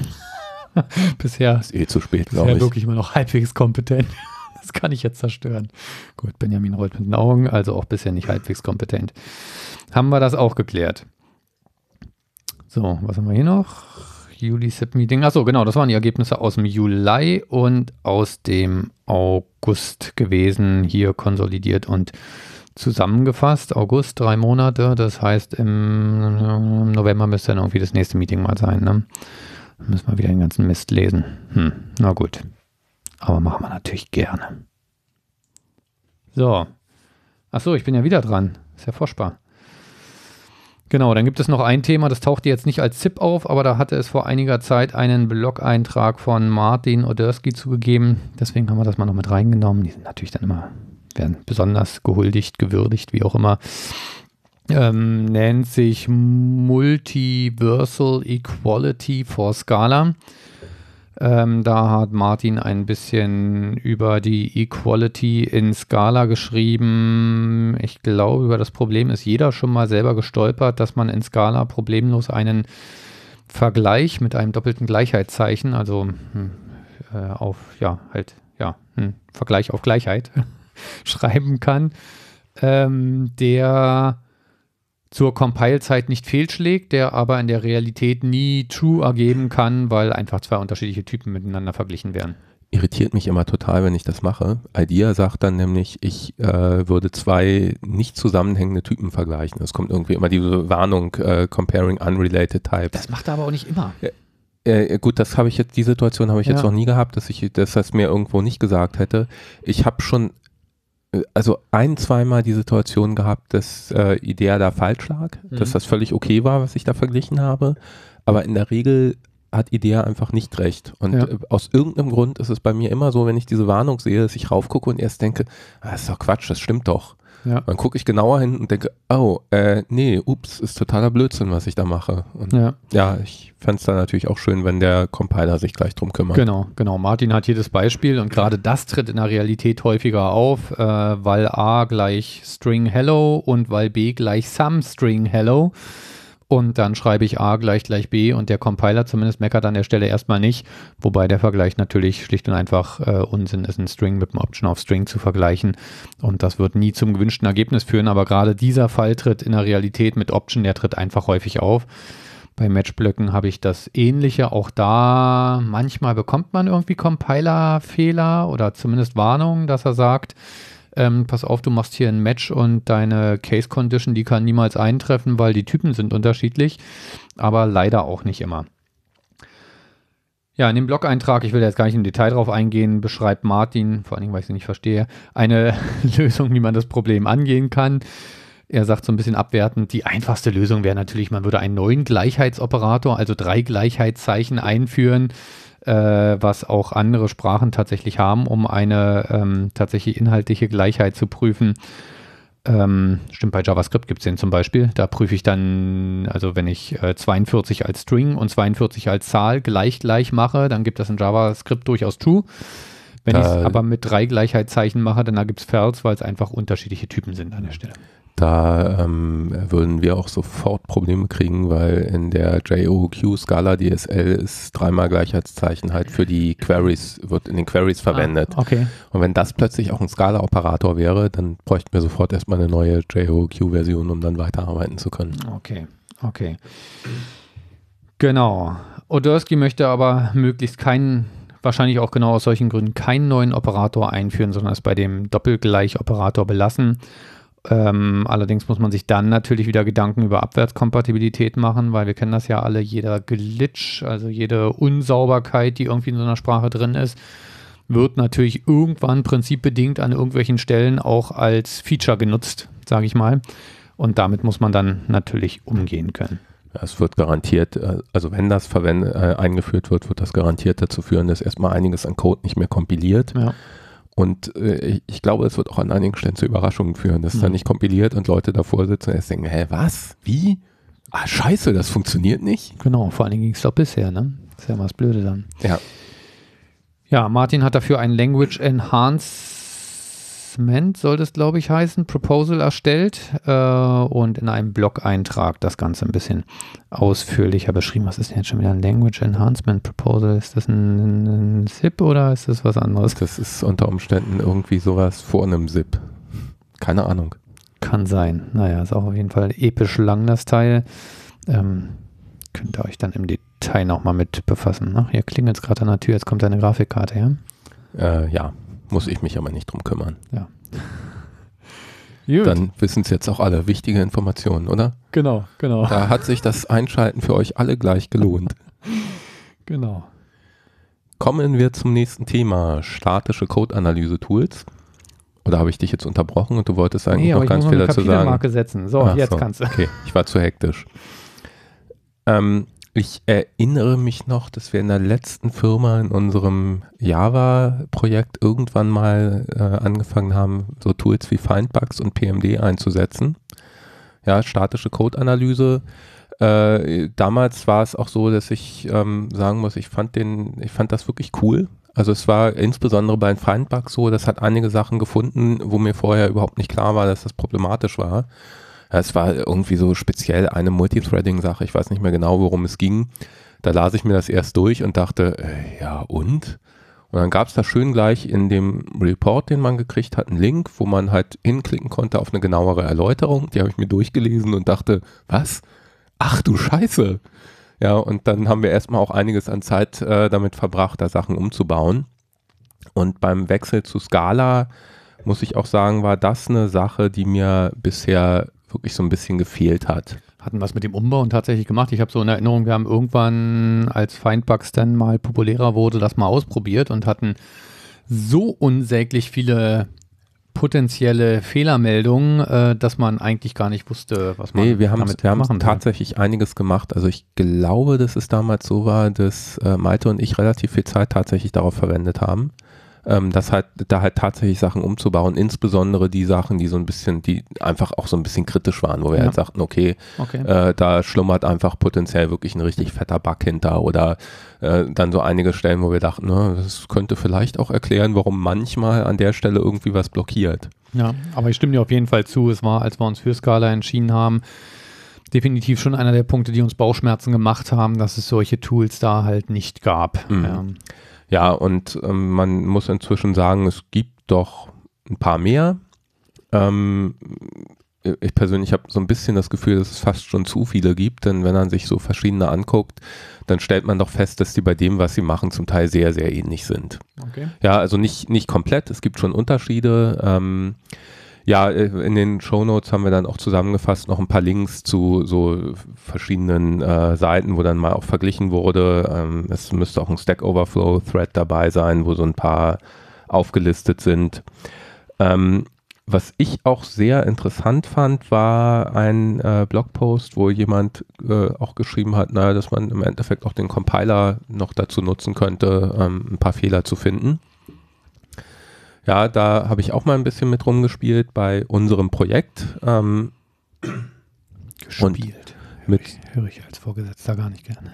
<laughs> bisher ist eh zu spät, glaube ich. wirklich immer noch halbwegs kompetent. <laughs> Das kann ich jetzt zerstören. Gut, Benjamin rollt mit den Augen, also auch bisher nicht halbwegs kompetent. Haben wir das auch geklärt. So, was haben wir hier noch? Juli SIP Meeting. Achso, genau, das waren die Ergebnisse aus dem Juli und aus dem August gewesen, hier konsolidiert und zusammengefasst. August, drei Monate, das heißt im November müsste dann irgendwie das nächste Meeting mal sein. Ne? Dann müssen wir wieder den ganzen Mist lesen. Hm, na gut. Aber machen wir natürlich gerne. So. Achso, ich bin ja wieder dran. Ist ja furchtbar. Genau, dann gibt es noch ein Thema, das tauchte jetzt nicht als ZIP auf, aber da hatte es vor einiger Zeit einen Blog-Eintrag von Martin Odersky zugegeben. Deswegen haben wir das mal noch mit reingenommen. Die sind natürlich dann immer, werden besonders gehuldigt, gewürdigt, wie auch immer. Ähm, nennt sich Multiversal Equality for Scala. Ähm, da hat Martin ein bisschen über die Equality in Scala geschrieben. Ich glaube, über das Problem ist jeder schon mal selber gestolpert, dass man in Scala problemlos einen Vergleich mit einem doppelten Gleichheitszeichen, also hm, äh, auf, ja, halt, ja, hm, Vergleich auf Gleichheit <laughs> schreiben kann, ähm, der zur Compile-Zeit nicht fehlschlägt, der aber in der Realität nie true ergeben kann, weil einfach zwei unterschiedliche Typen miteinander verglichen werden. Irritiert mich immer total, wenn ich das mache. IDEA sagt dann nämlich, ich äh, würde zwei nicht zusammenhängende Typen vergleichen. Es kommt irgendwie immer diese Warnung, äh, comparing unrelated types. Das macht er aber auch nicht immer. Äh, gut, das habe ich jetzt, die Situation habe ich ja. jetzt noch nie gehabt, dass ich dass das mir irgendwo nicht gesagt hätte. Ich habe schon also ein, zweimal die Situation gehabt, dass äh, Idea da falsch lag, mhm. dass das völlig okay war, was ich da verglichen habe. Aber in der Regel hat Idea einfach nicht recht. Und ja. Äh, aus irgendeinem Grund ist es bei mir immer so, wenn ich diese Warnung sehe, dass ich raufgucke und erst denke, ah, das ist doch Quatsch, das stimmt doch. Ja. Dann gucke ich genauer hin und denke, oh, äh, nee, ups, ist totaler Blödsinn, was ich da mache. Und ja, ja ich fände es dann natürlich auch schön, wenn der Compiler sich gleich drum kümmert. Genau, genau. Martin hat hier das Beispiel und gerade das tritt in der Realität häufiger auf, äh, weil A gleich String Hello und weil B gleich Some String Hello und dann schreibe ich A gleich gleich B und der Compiler zumindest meckert an der Stelle erstmal nicht, wobei der Vergleich natürlich schlicht und einfach äh, Unsinn ist, ein String mit einem Option auf String zu vergleichen und das wird nie zum gewünschten Ergebnis führen, aber gerade dieser Fall tritt in der Realität mit Option, der tritt einfach häufig auf. Bei Matchblöcken habe ich das ähnliche. Auch da manchmal bekommt man irgendwie Compiler-Fehler oder zumindest Warnungen, dass er sagt, ähm, pass auf, du machst hier ein Match und deine Case Condition, die kann niemals eintreffen, weil die Typen sind unterschiedlich, aber leider auch nicht immer. Ja, in dem Blog-Eintrag, ich will jetzt gar nicht im Detail drauf eingehen, beschreibt Martin, vor allen Dingen, weil ich sie nicht verstehe, eine <laughs> Lösung, wie man das Problem angehen kann. Er sagt so ein bisschen abwertend, die einfachste Lösung wäre natürlich, man würde einen neuen Gleichheitsoperator, also drei Gleichheitszeichen einführen, was auch andere Sprachen tatsächlich haben, um eine ähm, tatsächlich inhaltliche Gleichheit zu prüfen. Ähm, stimmt, bei JavaScript gibt es den zum Beispiel. Da prüfe ich dann, also wenn ich äh, 42 als String und 42 als Zahl gleich gleich mache, dann gibt das in JavaScript durchaus true. Wenn ich es aber mit drei Gleichheitszeichen mache, dann gibt es False, weil es einfach unterschiedliche Typen sind an der Stelle. Da ähm, würden wir auch sofort Probleme kriegen, weil in der JOQ-Skala DSL ist dreimal Gleichheitszeichen halt für die Queries, wird in den Queries ah, verwendet. Ah, okay. Und wenn das plötzlich auch ein Skala-Operator wäre, dann bräuchten wir sofort erstmal eine neue JOQ-Version, um dann weiterarbeiten zu können. Okay, okay. Genau. Odersky möchte aber möglichst keinen, wahrscheinlich auch genau aus solchen Gründen, keinen neuen Operator einführen, sondern es bei dem Doppelgleich-Operator belassen Ähm, allerdings muss man sich dann natürlich wieder Gedanken über Abwärtskompatibilität machen, weil wir kennen das ja alle, jeder Glitch, also jede Unsauberkeit, die irgendwie in so einer Sprache drin ist, wird natürlich irgendwann prinzipbedingt an irgendwelchen Stellen auch als Feature genutzt, sage ich mal. Und damit muss man dann natürlich umgehen können. Es wird garantiert, äh, also wenn das verwendet, äh, eingeführt wird, wird das garantiert dazu führen, dass erstmal einiges an Code nicht mehr kompiliert. Ja. Und äh, ich glaube, es wird auch an einigen Stellen zu Überraschungen führen, dass es Mhm. dann nicht kompiliert und Leute davor sitzen und erst denken, hä, was? Wie? Ah, scheiße, das funktioniert nicht. Genau, vor allen Dingen ging es doch bisher, ne? Das ist ja mal das Blöde dann. Ja. Ja, Martin hat dafür ein Language Enhancement, soll das glaube ich heißen, Proposal erstellt äh, und in einem Blog-Eintrag das Ganze ein bisschen ausführlicher beschrieben. Was ist denn jetzt schon wieder ein Language Enhancement Proposal? Ist das ein, ein ZIP oder ist das was anderes? Das ist unter Umständen irgendwie sowas vor einem SIP. Keine Ahnung. Kann sein. Naja, ist auch auf jeden Fall episch lang, das Teil. Ähm, könnt ihr euch dann im Detail nochmal mit befassen. Ach, hier klingelt es gerade an der Tür, jetzt kommt eine Grafikkarte, ja? Äh, ja, muss ich mich aber nicht drum kümmern. Gut. Dann wissen es jetzt auch alle wichtige Informationen, oder? genau, genau. Da hat sich das Einschalten für euch alle gleich gelohnt. <laughs> Genau. Kommen wir zum nächsten Thema, statische Code-Analyse-Tools. Oder habe ich dich jetzt unterbrochen und du wolltest eigentlich Nee, noch ich ganz muss viel dazu sagen? Kapitelmarke setzen. So, Ach jetzt so, kannst du. Okay, ich war zu hektisch. Ähm, ich erinnere mich noch, dass wir in der letzten Firma in unserem Java-Projekt irgendwann mal äh, angefangen haben, so Tools wie Findbugs und PMD einzusetzen. Ja, statische Code-Analyse. Äh, damals war es auch so, dass ich ähm, sagen muss, ich fand den, ich fand das wirklich cool. Also es war insbesondere bei Findbug so, das hat einige Sachen gefunden, wo mir vorher überhaupt nicht klar war, dass das problematisch war. Es war irgendwie so speziell eine Multithreading-Sache, ich weiß nicht mehr genau, worum es ging. Da las ich mir das erst durch und dachte, äh, ja und? Und dann gab es da schön gleich in dem Report, den man gekriegt hat, einen Link, wo man halt hinklicken konnte auf eine genauere Erläuterung. Die habe ich mir durchgelesen und dachte, was? Ach du Scheiße. Ja, und dann haben wir erstmal auch einiges an Zeit äh, damit verbracht, da Sachen umzubauen. Und beim Wechsel zu Scala, muss ich auch sagen, war das eine Sache, die mir bisher wirklich so ein bisschen gefehlt hat. Hatten was mit dem Umbau tatsächlich gemacht. Ich habe so in Erinnerung, wir haben irgendwann, als Findbugs dann mal populärer wurde, das mal ausprobiert und hatten so unsäglich viele potenzielle Fehlermeldungen, äh, dass man eigentlich gar nicht wusste, was man Nee, wir haben, damit wir haben machen soll. tatsächlich einiges gemacht. Also ich glaube, dass es damals so war, dass äh, Malte und ich relativ viel Zeit tatsächlich darauf verwendet haben. Ähm, das halt, da halt tatsächlich Sachen umzubauen, insbesondere die Sachen, die so ein bisschen, die einfach auch so ein bisschen kritisch waren, wo wir Ja. halt sagten, okay, Okay. äh, da schlummert einfach potenziell wirklich ein richtig fetter Bug hinter oder äh, dann so einige Stellen, wo wir dachten, ne, das könnte vielleicht auch erklären, warum manchmal an der Stelle irgendwie was blockiert. Ja, aber ich stimme dir auf jeden Fall zu. Es war, als wir uns für Scala entschieden haben, definitiv schon einer der Punkte, die uns Bauchschmerzen gemacht haben, dass es solche Tools da halt nicht gab. Mhm. Ja. Ja, und ähm, man muss inzwischen sagen, es gibt doch ein paar mehr. Ähm, ich persönlich habe so ein bisschen das Gefühl, dass es fast schon zu viele gibt, denn wenn man sich so verschiedene anguckt, dann stellt man doch fest, dass die bei dem, was sie machen, zum Teil sehr, sehr ähnlich sind. Okay. Ja, also nicht, nicht komplett, es gibt schon Unterschiede. Ähm, ja, äh, in den Shownotes haben wir dann auch zusammengefasst noch ein paar Links zu so verschiedenen äh, Seiten, wo dann mal auch verglichen wurde. Ähm, es müsste auch ein Stack Overflow Thread dabei sein, wo so ein paar aufgelistet sind. Ähm, was ich auch sehr interessant fand, war ein äh, Blogpost, wo jemand äh, auch geschrieben hat, naja, dass man im Endeffekt auch den Compiler noch dazu nutzen könnte, ähm, ein paar Fehler zu finden. Ja, da habe ich auch mal ein bisschen mit rumgespielt bei unserem Projekt. Ähm, Gespielt. mit, Höre ich als Vorgesetzter gar nicht gerne.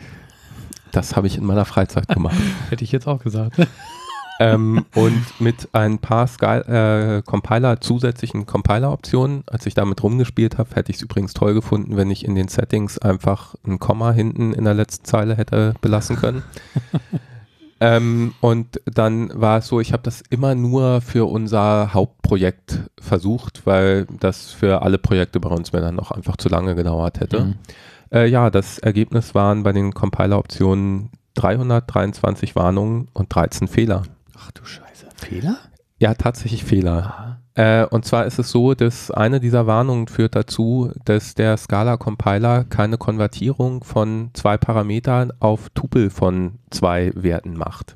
das habe ich in meiner Freizeit gemacht. <laughs> Hätte ich jetzt auch gesagt. <laughs> ähm, und mit ein paar Sky, äh, Compiler, zusätzlichen Compiler-Optionen, als ich damit rumgespielt habe, hätte ich es übrigens toll gefunden, wenn ich in den Settings einfach ein Komma hinten in der letzten Zeile hätte belassen können. <laughs> ähm, und dann war es so, ich habe das immer nur für unser Hauptprojekt versucht, weil das für alle Projekte bei uns mir dann noch einfach zu lange gedauert hätte. Mhm. Äh, ja, das Ergebnis waren bei den Compiler-Optionen 323 Warnungen und 13 Fehler. Ach du Scheiße. Fehler? Ja, tatsächlich Fehler. Aha. Äh, und zwar ist es so, dass eine dieser Warnungen führt dazu, dass der Scala-Compiler keine Konvertierung von zwei Parametern auf Tupel von zwei Werten macht.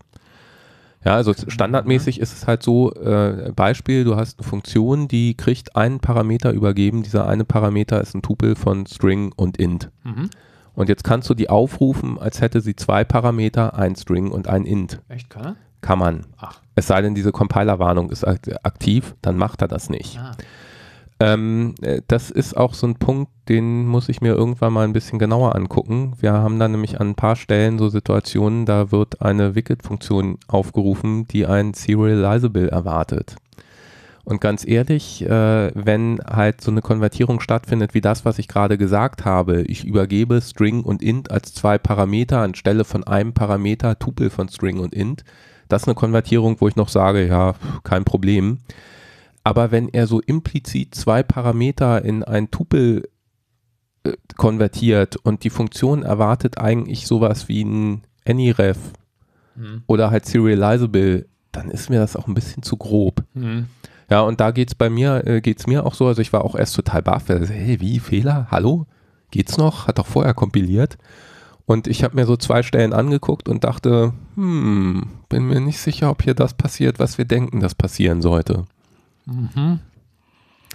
Ja, also standardmäßig ist es halt so, äh, Beispiel, du hast eine Funktion, die kriegt einen Parameter übergeben, dieser eine Parameter ist ein Tupel von String und Int. Mhm. Und jetzt kannst du die aufrufen, als hätte sie zwei Parameter, ein String und ein Int. Echt, kann er? Kann man. Ach. Es sei denn, diese Compiler-Warnung ist akt- aktiv, dann macht er das nicht. Ah. Ähm, äh, das ist auch so ein Punkt, den muss ich mir irgendwann mal ein bisschen genauer angucken. Wir haben da nämlich an ein paar Stellen so Situationen, da wird eine Wicket-Funktion aufgerufen, die ein Serializable erwartet. Und ganz ehrlich, äh, wenn halt so eine Konvertierung stattfindet wie das, was ich gerade gesagt habe, ich übergebe String und Int als zwei Parameter anstelle von einem Parameter Tupel von String und Int, das ist eine Konvertierung, wo ich noch sage, ja, kein Problem. Aber wenn er so implizit zwei Parameter in ein Tupel äh, konvertiert und die Funktion erwartet eigentlich sowas wie ein AnyRef Mhm. oder halt Serializable, dann ist mir das auch ein bisschen zu grob. Mhm. Ja, und da geht's bei mir, äh, geht's mir auch so, also ich war auch erst total baff, weil, hey, wie, Fehler? Hallo? Geht's noch? Hat doch vorher kompiliert. Und ich habe mir so zwei Stellen angeguckt und dachte, hm, bin mir nicht sicher, ob hier das passiert, was wir denken, das passieren sollte. Mhm.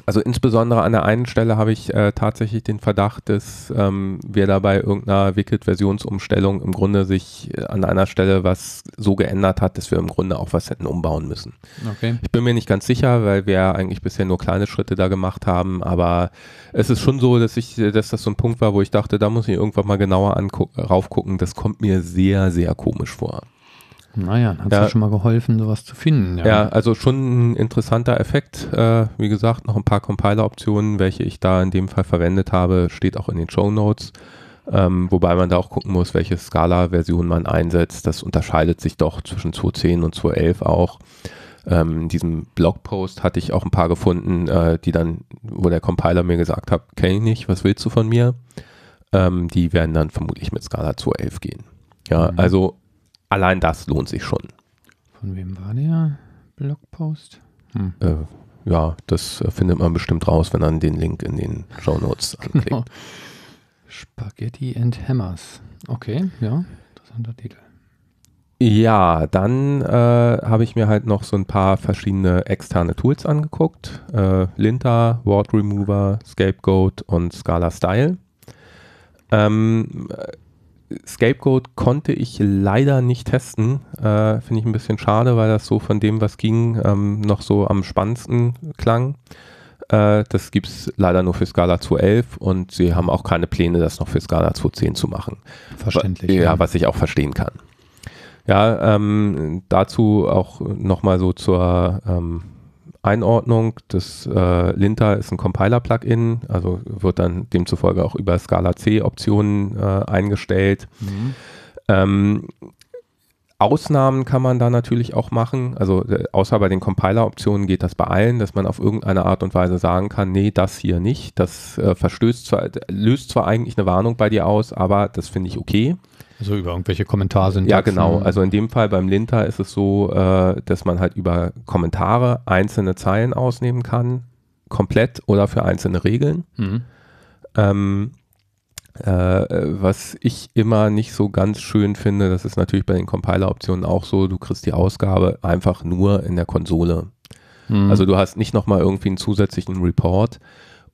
Also insbesondere an der einen Stelle habe ich äh, tatsächlich den Verdacht, dass ähm, wir da bei irgendeiner Wicked-Versionsumstellung im Grunde sich äh, an einer Stelle was so geändert hat, dass wir im Grunde auch was hätten umbauen müssen. Okay. Ich bin mir nicht ganz sicher, weil wir eigentlich bisher nur kleine Schritte da gemacht haben, aber es ist schon so, dass ich, dass das so ein Punkt war, wo ich dachte, da muss ich irgendwann mal genauer raufgucken. Das kommt mir sehr, sehr komisch vor. Naja, hat Ja. ja schon mal geholfen, sowas zu finden. Ja, also schon ein interessanter Effekt. Äh, wie gesagt, noch ein paar Compiler-Optionen, welche ich da in dem Fall verwendet habe, steht auch in den Show Notes. Ähm, wobei man da auch gucken muss, welche Scala-Version man einsetzt. Das unterscheidet sich doch zwischen 2.10 und 2.11 auch. Ähm, in diesem Blogpost hatte ich auch ein paar gefunden, äh, die dann, wo der Compiler mir gesagt hat, kenne ich nicht, was willst du von mir? Ähm, die werden dann vermutlich mit Scala 2.11 gehen. Ja, Mhm. also allein das lohnt sich schon. Von wem war der Blogpost? Hm. Äh, ja, das äh, findet man bestimmt raus, wenn man den Link in den Show Notes <laughs> anklickt. Genau. Spaghetti and Hammers. Okay, ja, interessanter Titel. Ja, dann äh, habe ich mir halt noch so ein paar verschiedene externe Tools angeguckt. Äh, Linter, Word Remover, Scapegoat und Scala Style. Ähm, äh, Scapegoat konnte ich leider nicht testen. Äh, Finde ich ein bisschen schade, weil das so von dem, was ging, ähm, noch so am spannendsten klang. Äh, das gibt es leider nur für Scala 2.11 und sie haben auch keine Pläne, das noch für Scala 2.10 zu machen. Verständlich. Ja, was ich auch verstehen kann. Ja, ähm, dazu auch nochmal so zur ähm, Einordnung. Das äh, Linter ist ein Compiler-Plugin, also wird dann demzufolge auch über Scala C-Optionen äh, eingestellt. Mhm. Ähm, Ausnahmen kann man da natürlich auch machen. Also äh, außer bei den Compiler-Optionen geht das bei allen, dass man auf irgendeine Art und Weise sagen kann, nee, das hier nicht. Das äh, verstößt zwar, löst zwar eigentlich eine Warnung bei dir aus, aber das finde ich okay. Also über irgendwelche Kommentare sind. Ja, genau. Also in dem Fall beim Linter ist es so, äh, dass man halt über Kommentare einzelne Zeilen ausnehmen kann, komplett oder für einzelne Regeln. Mhm. Ähm, äh, was ich immer nicht so ganz schön finde, das ist natürlich bei den Compiler-Optionen auch so, du kriegst die Ausgabe einfach nur in der Konsole. Mhm. Also du hast nicht nochmal irgendwie einen zusätzlichen Report.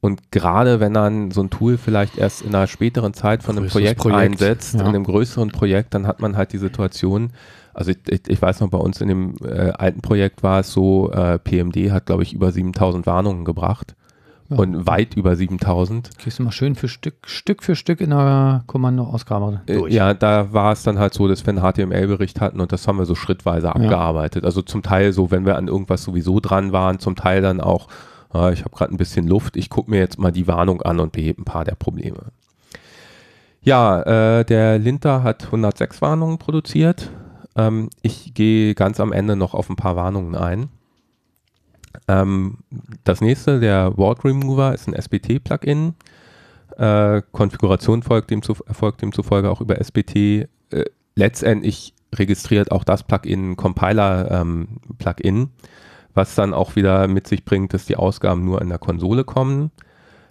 Und gerade wenn dann so ein Tool vielleicht erst in einer späteren Zeit von einem Projekt, Projekt, einsetzt, ja. in einem größeren Projekt, dann hat man halt die Situation, also ich, ich, ich weiß noch, bei uns in dem äh, alten Projekt war es so, äh, PMD hat, glaube ich, über 7000 Warnungen gebracht Ja. und weit über 7000. Gehst du mal schön für Stück, Stück für Stück in der Kommandoausgabe Äh, durch. Ja, da war es dann halt so, dass wir einen HTML-Bericht hatten und das haben wir so schrittweise abgearbeitet. Also zum Teil so, wenn wir an irgendwas sowieso dran waren, zum Teil dann auch, äh, ich habe gerade ein bisschen Luft, ich gucke mir jetzt mal die Warnung an und behebe ein paar der Probleme. Ja, äh, der Linter hat 106 Warnungen produziert. Ähm, ich gehe ganz am Ende noch auf ein paar Warnungen ein. Ähm, das nächste, der Word Remover, ist ein SBT-Plugin. Äh, Konfiguration folgt, dem zu, folgt demzufolge auch über SBT. Äh, letztendlich registriert auch das Plugin Compiler-Plugin, was dann auch wieder mit sich bringt, dass die Ausgaben nur in der Konsole kommen.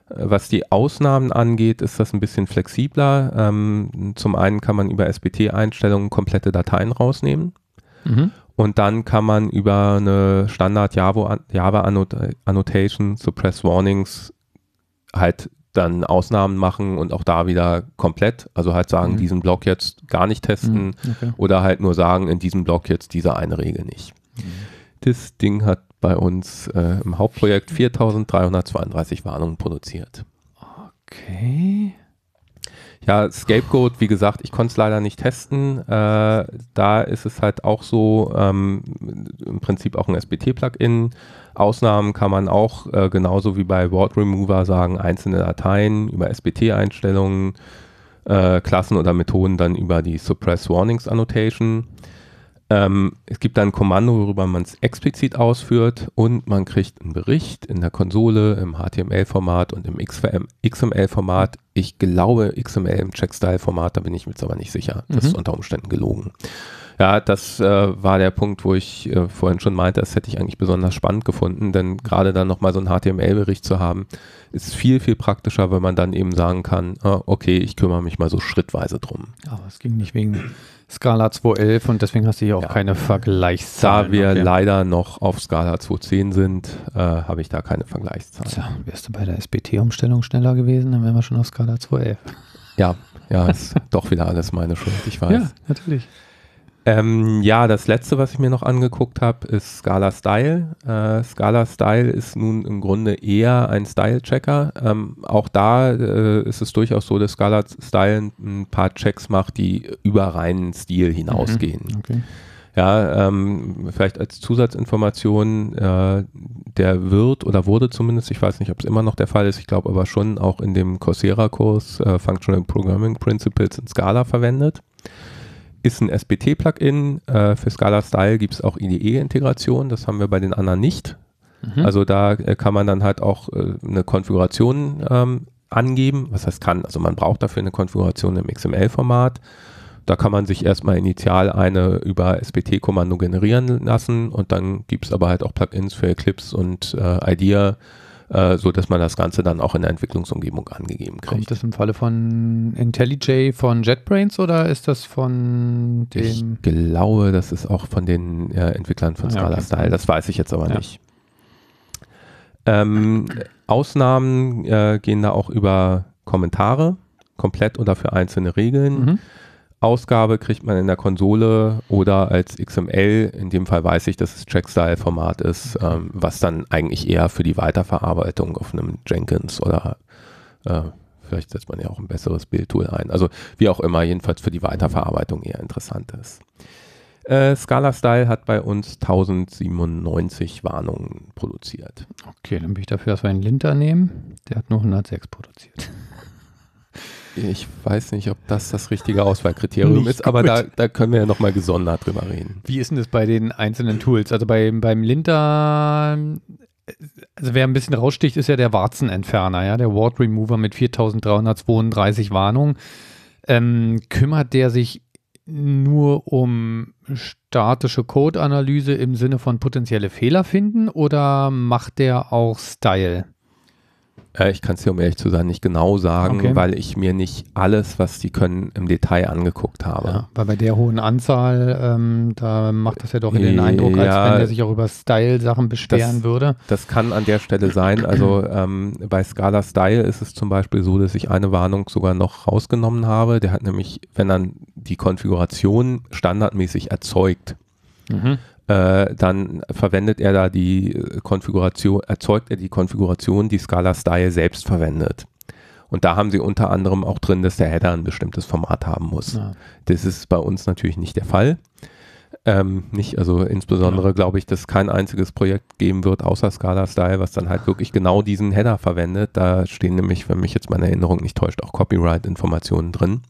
Äh, was die Ausnahmen angeht, ist das ein bisschen flexibler. Ähm, zum einen kann man über SBT-Einstellungen komplette Dateien rausnehmen. Mhm. Und dann kann man über eine Standard Java, Java Annotation, Suppress Warnings halt dann Ausnahmen machen und auch da wieder komplett, also halt sagen, mhm. diesen Block jetzt gar nicht testen mhm. okay. oder halt nur sagen, in diesem Block jetzt diese eine Regel nicht. Das Ding hat bei uns äh, im Hauptprojekt 4332 Warnungen produziert. Okay. Ja, Scapegoat, wie gesagt, ich konnte es leider nicht testen. Äh, da ist es halt auch so, ähm, im Prinzip auch ein SBT-Plugin. Ausnahmen kann man auch äh, genauso wie bei Word Remover sagen, einzelne Dateien über SBT-Einstellungen, äh, Klassen oder Methoden dann über die Suppress Warnings Annotation. Ähm, es gibt dann ein Kommando, worüber man es explizit ausführt und man kriegt einen Bericht in der Konsole im HTML-Format und im XML-Format. Ich glaube XML im Checkstyle-Format, da bin ich mir jetzt aber nicht sicher. Das mhm. ist unter Umständen gelogen. Ja, das äh, war der Punkt, wo ich äh, vorhin schon meinte, das hätte ich eigentlich besonders spannend gefunden, denn gerade dann nochmal so einen HTML-Bericht zu haben, ist viel, viel praktischer, weil man dann eben sagen kann, ah, okay, ich kümmere mich mal so schrittweise drum. Aber es ging nicht wegen Skala 2.11 und deswegen hast du hier auch ja. keine Vergleichszahlen. Da wir okay. leider noch auf Skala 2.10 sind, äh, habe ich da keine Vergleichszahlen. Tja, wärst du bei der SBT-Umstellung schneller gewesen, dann wären wir schon auf Skala 2.11. Ja, ja, ist doch wieder alles meine Schuld, ich <laughs> weiß. Ja, natürlich. Ähm, ja, das letzte, was ich mir noch angeguckt habe, ist Scala Style. Äh, Scala Style ist nun im Grunde eher ein Style-Checker. Ähm, auch da äh, ist es durchaus so, dass Scala Style ein paar Checks macht, die über reinen Stil hinausgehen. Mhm, okay. Ja, ähm, vielleicht als Zusatzinformation, äh, der wird oder wurde zumindest, ich weiß nicht, ob es immer noch der Fall ist, ich glaube aber schon auch in dem Coursera-Kurs äh, Functional Programming Principles in Scala verwendet ist ein SBT-Plugin. Äh, für Scala Style gibt es auch IDE-Integration. Das haben wir bei den anderen nicht. Mhm. Also da äh, kann man dann halt auch äh, eine Konfiguration ähm, angeben. Was heißt kann? Also man braucht dafür eine Konfiguration im XML-Format. Da kann man sich erstmal initial eine über SBT-Kommando generieren lassen und dann gibt es aber halt auch Plugins für Eclipse und äh, IDEA, äh, so dass man das Ganze dann auch in der Entwicklungsumgebung angegeben kriegt. Kommt das im Falle von IntelliJ von JetBrains oder ist das von dem? Ich glaube, das ist auch von den äh, Entwicklern von ah, Scala okay. Style. Das weiß ich jetzt aber ja. nicht. Ähm, Ausnahmen äh, gehen da auch über Kommentare, komplett oder für einzelne Regeln. Mhm. Ausgabe kriegt man in der Konsole oder als XML. In dem Fall weiß ich, dass es Trackstyle-Format ist, ähm, was dann eigentlich eher für die Weiterverarbeitung auf einem Jenkins oder äh, vielleicht setzt man ja auch ein besseres Bildtool ein. Also wie auch immer, jedenfalls für die Weiterverarbeitung eher interessant ist. Äh, Scala Style hat bei uns 1097 Warnungen produziert. Okay, dann bin ich dafür, dass wir einen Linter nehmen. Der hat nur 106 produziert. Ich weiß nicht, ob das das richtige Auswahlkriterium ist, aber da, da können wir ja nochmal gesondert drüber reden. Wie ist denn das bei den einzelnen Tools? Also bei, beim Linter, also wer ein bisschen raussticht, ist ja der Warzenentferner, ja, der Ward Remover mit 4332 Warnungen. Ähm, kümmert der sich nur um statische Code-Analyse im Sinne von potenzielle Fehler finden oder macht der auch Style? Äh, ich kann es dir, um ehrlich zu sein, nicht genau sagen, okay. weil ich mir nicht alles, was die können, im Detail angeguckt habe. Ja, weil bei der hohen Anzahl, ähm, da macht das ja doch den Eindruck, als ja, wenn der sich auch über Style-Sachen beschweren das, würde. Das kann an der Stelle sein. Also ähm, bei Scala Style ist es zum Beispiel so, dass ich eine Warnung sogar noch rausgenommen habe. Der hat nämlich, wenn dann die Konfiguration standardmäßig erzeugt, mhm äh, dann verwendet er da die Konfiguration, erzeugt er die Konfiguration, die Scala Style selbst verwendet. Und da haben sie unter anderem auch drin, dass der Header ein bestimmtes Format haben muss. Ja. Das ist bei uns natürlich nicht der Fall. Ähm, nicht, also insbesondere ja. glaube ich, dass kein einziges Projekt geben wird, außer Scala Style, was dann halt wirklich genau diesen Header verwendet. Da stehen nämlich, wenn mich jetzt meine Erinnerung nicht täuscht, auch Copyright-Informationen drin.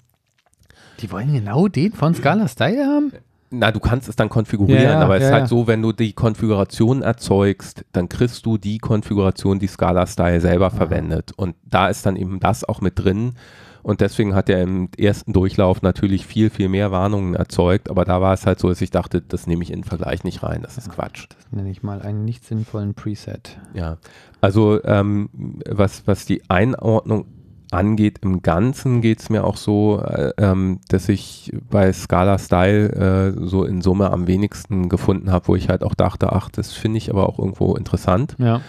Die wollen genau den von Scala Style haben? Na, du kannst es dann konfigurieren, ja, aber es ja, ist halt so, wenn du die Konfiguration erzeugst, dann kriegst du die Konfiguration, die Scala Style selber Aha. verwendet. Und da ist dann eben das auch mit drin. Und deswegen hat er im ersten Durchlauf natürlich viel, viel mehr Warnungen erzeugt. Aber da war es halt so, dass ich dachte, das nehme ich in den Vergleich nicht rein. Das ist Quatsch. Das nenne ich mal einen nicht sinnvollen Preset. Ja, also ähm, was, was die Einordnung angeht, im Ganzen geht es mir auch so, äh, ähm, dass ich bei Scala Style äh, so in Summe am wenigsten gefunden habe, wo ich halt auch dachte, ach, das finde ich aber auch irgendwo interessant. Ja.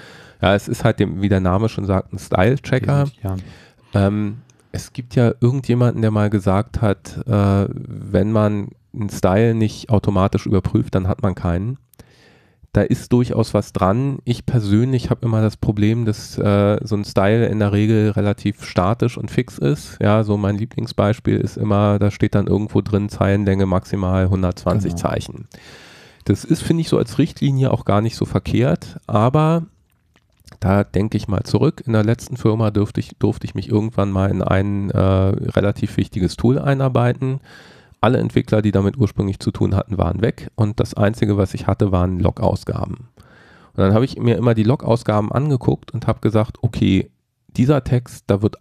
Ja, es ist halt, dem, wie der Name schon sagt, ein Style-Checker. Ja. Ähm, es gibt ja irgendjemanden, der mal gesagt hat, äh, wenn man einen Style nicht automatisch überprüft, dann hat man keinen. Da ist durchaus was dran. Ich persönlich habe immer das Problem, dass äh, so ein Style in der Regel relativ statisch und fix ist. Ja, so mein Lieblingsbeispiel ist immer, da steht dann irgendwo drin Zeilenlänge maximal 120 Genau. Zeichen. Das ist, finde ich, so als Richtlinie auch gar nicht so verkehrt, aber da denke ich mal zurück. In der letzten Firma durfte ich, durfte ich mich irgendwann mal in ein äh, relativ wichtiges Tool einarbeiten. Alle Entwickler, die damit ursprünglich zu tun hatten, waren weg und das Einzige, was ich hatte, waren Log-Ausgaben. Und dann habe ich mir immer die Log-Ausgaben angeguckt und habe gesagt, okay, dieser Text, da wird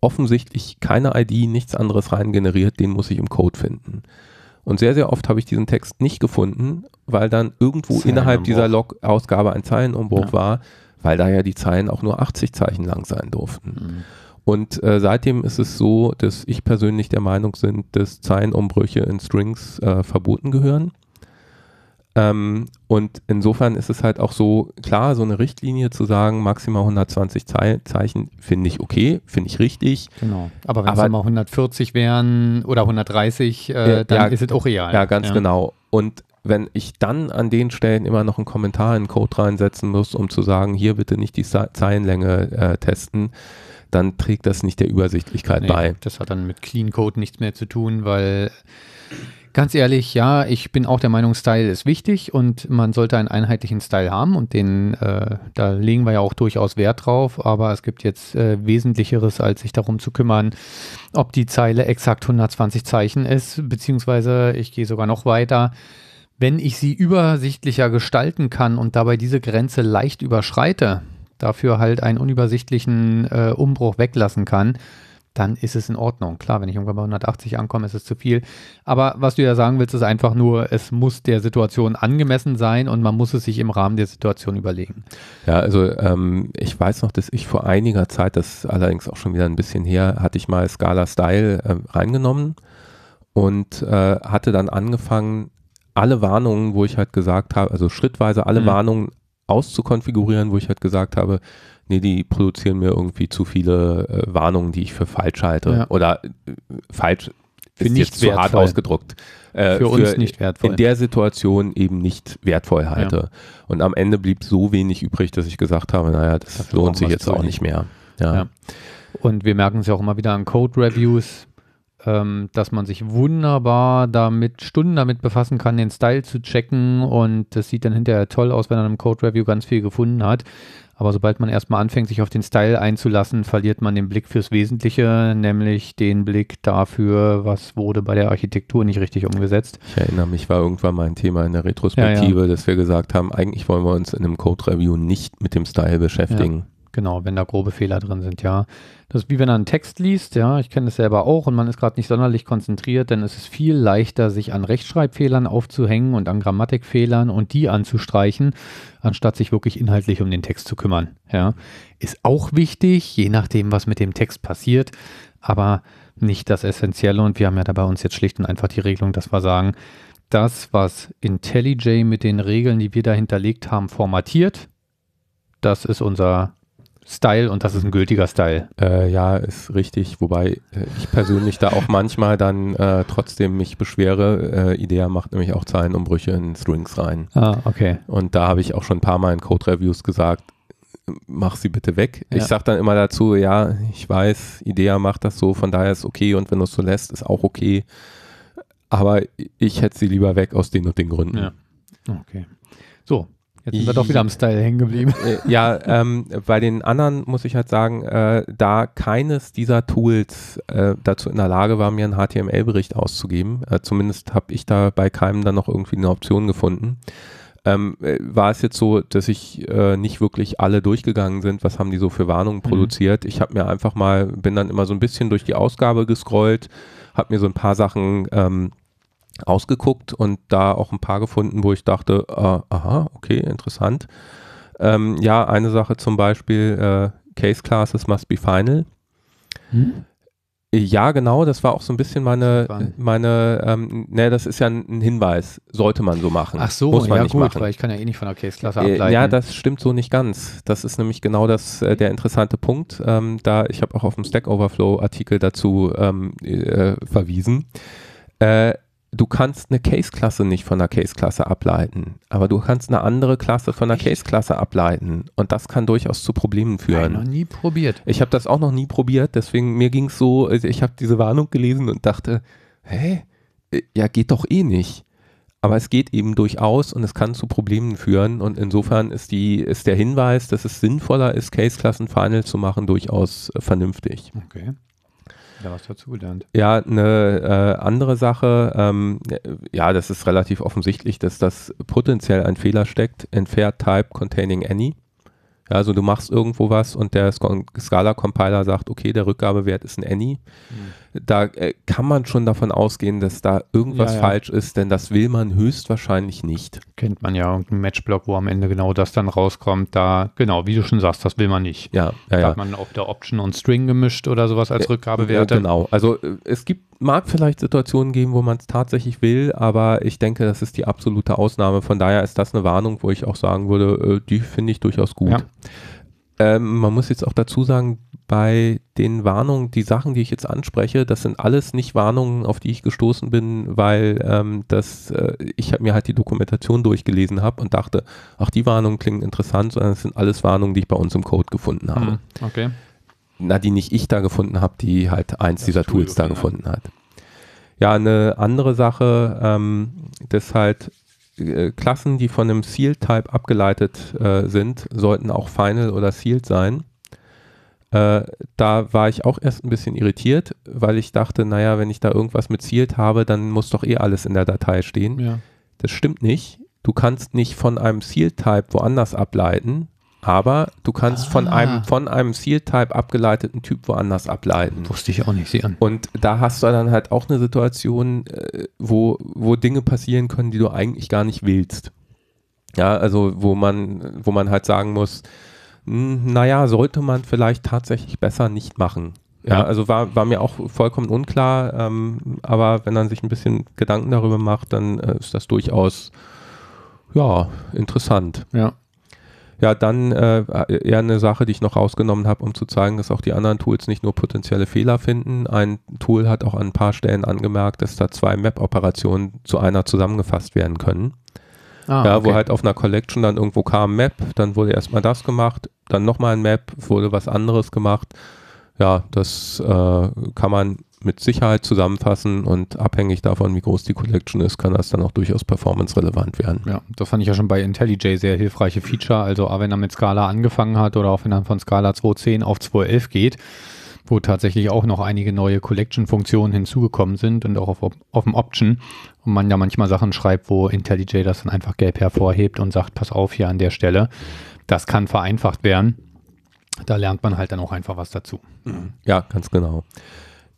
offensichtlich keine ID, nichts anderes rein generiert, den muss ich im Code finden. Und sehr, sehr oft habe ich diesen Text nicht gefunden, weil dann irgendwo innerhalb dieser Log-Ausgabe ein Zeilenumbruch Ja. war, weil da ja die Zeilen auch nur 80 Zeichen lang sein durften. Mhm. Und äh, seitdem ist es so, dass ich persönlich der Meinung bin, dass Zeilenumbrüche in Strings äh, verboten gehören. Ähm, und insofern ist es halt auch so, klar, so eine Richtlinie zu sagen, maximal 120 Zei Zeichen, finde ich okay, finde ich richtig. Genau. Aber wenn es mal 140 wären oder 130, äh, Ja, dann ja, ist es auch real. Ja, ganz genau. Und wenn ich dann an den Stellen immer noch einen Kommentar in den Code reinsetzen muss, um zu sagen, hier bitte nicht die Ze- Zeilenlänge äh, testen, dann trägt das nicht der Übersichtlichkeit Nee, bei. Das hat dann mit Clean Code nichts mehr zu tun, weil ganz ehrlich, ja, ich bin auch der Meinung, Style ist wichtig und man sollte einen einheitlichen Style haben und den, äh, da legen wir ja auch durchaus Wert drauf, aber es gibt jetzt äh, Wesentlicheres, als sich darum zu kümmern, ob die Zeile exakt 120 Zeichen ist, beziehungsweise ich gehe sogar noch weiter. Wenn ich sie übersichtlicher gestalten kann und dabei diese Grenze leicht überschreite, dafür halt einen unübersichtlichen äh, Umbruch weglassen kann, dann ist es in Ordnung. Klar, wenn ich irgendwann bei 180 ankomme, ist es zu viel. Aber was du ja sagen willst, ist einfach nur, es muss der Situation angemessen sein und man muss es sich im Rahmen der Situation überlegen. Ja, also ähm, ich weiß noch, dass ich vor einiger Zeit, das ist allerdings auch schon wieder ein bisschen her, hatte ich mal Scala Style äh, reingenommen und äh, hatte dann angefangen, alle Warnungen, wo ich halt gesagt habe, also schrittweise alle Mhm. Warnungen auszukonfigurieren, wo ich halt gesagt habe, nee, die produzieren mir irgendwie zu viele äh, Warnungen, die ich für falsch halte. Ja. Oder äh, falsch Für ist nicht jetzt zu hart wertvoll. ausgedruckt. Äh, Für uns nicht wertvoll. In der Situation eben nicht wertvoll halte. Und am Ende blieb so wenig übrig, dass ich gesagt habe, naja, das Dafür lohnt sich jetzt auch nicht mehr. Ja. Ja. Und wir merken es ja auch immer wieder an Code-Reviews, ähm, dass man sich wunderbar damit, Stunden damit befassen kann, den Style zu checken und das sieht dann hinterher toll aus, wenn man im Code-Review ganz viel gefunden hat. Aber sobald man erstmal anfängt, sich auf den Style einzulassen, verliert man den Blick fürs Wesentliche, nämlich den Blick dafür, was wurde bei der Architektur nicht richtig umgesetzt. Ich erinnere mich, war irgendwann mal ein Thema in der Retrospektive, dass wir gesagt haben, eigentlich wollen wir uns in einem Code-Review nicht mit dem Style beschäftigen. Genau, wenn da grobe Fehler drin sind, ja. Das ist wie wenn er einen Text liest, ja, ich kenne das selber auch und man ist gerade nicht sonderlich konzentriert, dann ist es viel leichter, sich an Rechtschreibfehlern aufzuhängen und an Grammatikfehlern und die anzustreichen, anstatt sich wirklich inhaltlich um den Text zu kümmern, ja. Ist auch wichtig, je nachdem, was mit dem Text passiert, aber nicht das Essentielle und wir haben ja da bei uns jetzt schlicht und einfach die Regelung, dass wir sagen, das, was IntelliJ mit den Regeln, die wir da hinterlegt haben, formatiert, das ist unser Style und das ist ein gültiger Style. Äh, ja, ist richtig, wobei äh, ich persönlich da auch manchmal dann äh, trotzdem mich beschwere. Äh, Idea macht nämlich auch Zeilenumbrüche in Strings rein. Ah, okay. Und da habe ich auch schon ein paar Mal in Code-Reviews gesagt, mach sie bitte weg. Ja. Ich sage dann immer dazu, ja, ich weiß, Idea macht das so, von daher ist okay und wenn du es so lässt, ist auch okay. Aber ich hätte sie lieber weg aus den und den Gründen. Ja. Okay. So, jetzt sind wir doch wieder am Style hängen geblieben. Äh, ja, ähm, bei den anderen muss ich halt sagen, äh, da keines dieser Tools äh, dazu in der Lage war, mir einen HTML-Bericht auszugeben, äh, zumindest habe ich da bei keinem dann noch irgendwie eine Option gefunden, ähm, äh, war es jetzt so, dass ich äh, nicht wirklich alle durchgegangen sind, was haben die so für Warnungen Mhm. produziert. Ich habe mir einfach mal, bin dann immer so ein bisschen durch die Ausgabe gescrollt, habe mir so ein paar Sachen ähm, ausgeguckt und da auch ein paar gefunden, wo ich dachte, äh, aha, okay, interessant. Ähm, ja, eine Sache zum Beispiel, äh, Case Classes must be final. Hm? Ja, genau, das war auch so ein bisschen meine, meine, ähm, ne, das ist ja ein, Hinweis, sollte man so machen. Ach so, Muss man ja nicht gut, machen. weil ich kann ja eh nicht von der Case-Klasse Äh, ableiten. Ja, das stimmt so nicht ganz. Das ist nämlich genau das, äh, der interessante Punkt. Ähm, da ich habe auch auf dem Stack Overflow Artikel dazu ähm, äh, verwiesen. Du kannst eine Case-Klasse nicht von einer Case-Klasse ableiten, aber du kannst eine andere Klasse von einer? Case-Klasse ableiten und das kann durchaus zu Problemen führen. noch nie probiert. Ich habe das auch noch nie probiert, deswegen mir ging es so, also ich habe diese Warnung gelesen und dachte, hä, Äh, ja geht doch eh nicht. Aber es geht eben durchaus und es kann zu Problemen führen und insofern ist die ist der Hinweis, dass es sinnvoller ist, Case-Klassen Final zu machen, durchaus äh, vernünftig. Okay. Da was dazu gelernt. Ja, eine äh, andere Sache, ähm, ja, das ist relativ offensichtlich, dass das potenziell ein Fehler steckt, entfernt Type containing any. Ja, also du machst irgendwo was und der Sc- Scala-Compiler sagt, okay, der Rückgabewert ist ein any. Da äh, kann man schon davon ausgehen, dass da irgendwas Ja, ja. falsch ist, denn das will man höchstwahrscheinlich nicht. Kennt man ja irgendeinen Matchblock, wo am Ende genau das dann rauskommt. Da, genau, wie du schon sagst, das will man nicht. Ja, ja, Da hat man auf der Option und String gemischt oder sowas als Rückgabewerte. Ja, genau. Also äh, es gibt, mag vielleicht Situationen geben, wo man es tatsächlich will, aber ich denke, das ist die absolute Ausnahme. Von daher ist das eine Warnung, wo ich auch sagen würde, äh, die finde ich durchaus gut. Ja. Ähm, man muss jetzt auch dazu sagen, bei den Warnungen, die Sachen, die ich jetzt anspreche, das sind alles nicht Warnungen, auf die ich gestoßen bin, weil ähm, das, äh, ich mir halt die Dokumentation durchgelesen habe und dachte, ach, die Warnungen klingen interessant, sondern es sind alles Warnungen, die ich bei uns im Code gefunden habe Hm, okay. Na, die nicht ich da gefunden habe, die halt eins Das dieser Tool Tools da gefunden hat. Ja, eine andere Sache, ähm, dass halt äh, Klassen, die von einem Seal-Type abgeleitet äh, sind, sollten auch Final oder Sealed sein. Äh, da war ich auch erst ein bisschen irritiert, weil ich dachte, naja, wenn ich da irgendwas mit Sealed habe, dann muss doch eh alles in der Datei stehen. Ja. Das stimmt nicht. Du kannst nicht von einem Seal-Type woanders ableiten, aber du kannst von Ah. einem von einem Seal-Type abgeleiteten Typ woanders ableiten. Wusste ich auch nicht sehen. Und da hast du dann halt auch eine Situation, äh, wo, wo Dinge passieren können, die du eigentlich gar nicht willst. Ja, also wo man, wo man halt sagen muss, hm, naja, sollte man vielleicht tatsächlich besser nicht machen. Ja, Ja. also war, war mir auch vollkommen unklar, ähm, aber wenn man sich ein bisschen Gedanken darüber macht, dann äh, ist das durchaus, ja, interessant. Ja. Ja, dann äh, eher eine Sache, die ich noch rausgenommen habe, um zu zeigen, dass auch die anderen Tools nicht nur potenzielle Fehler finden. Ein Tool hat auch an ein paar Stellen angemerkt, dass da zwei Map-Operationen zu einer zusammengefasst werden können. Ah, ja, okay. wo halt auf einer Collection dann irgendwo kam Map, dann wurde erstmal das gemacht, dann nochmal ein Map, wurde was anderes gemacht. Ja, das äh, kann man mit Sicherheit zusammenfassen und abhängig davon, wie groß die Collection ist, kann das dann auch durchaus performance-relevant werden. Ja, das fand ich ja schon bei IntelliJ sehr hilfreiche Feature. Also auch wenn er mit Scala angefangen hat oder auch wenn er von Scala 2.10 auf 2.11 geht, wo tatsächlich auch noch einige neue Collection-Funktionen hinzugekommen sind und auch auf, auf dem Option. Und man ja manchmal Sachen schreibt, wo IntelliJ das dann einfach gelb hervorhebt und sagt, pass auf hier an der Stelle. Das kann vereinfacht werden. Da lernt man halt dann auch einfach was dazu. Ja, ganz genau.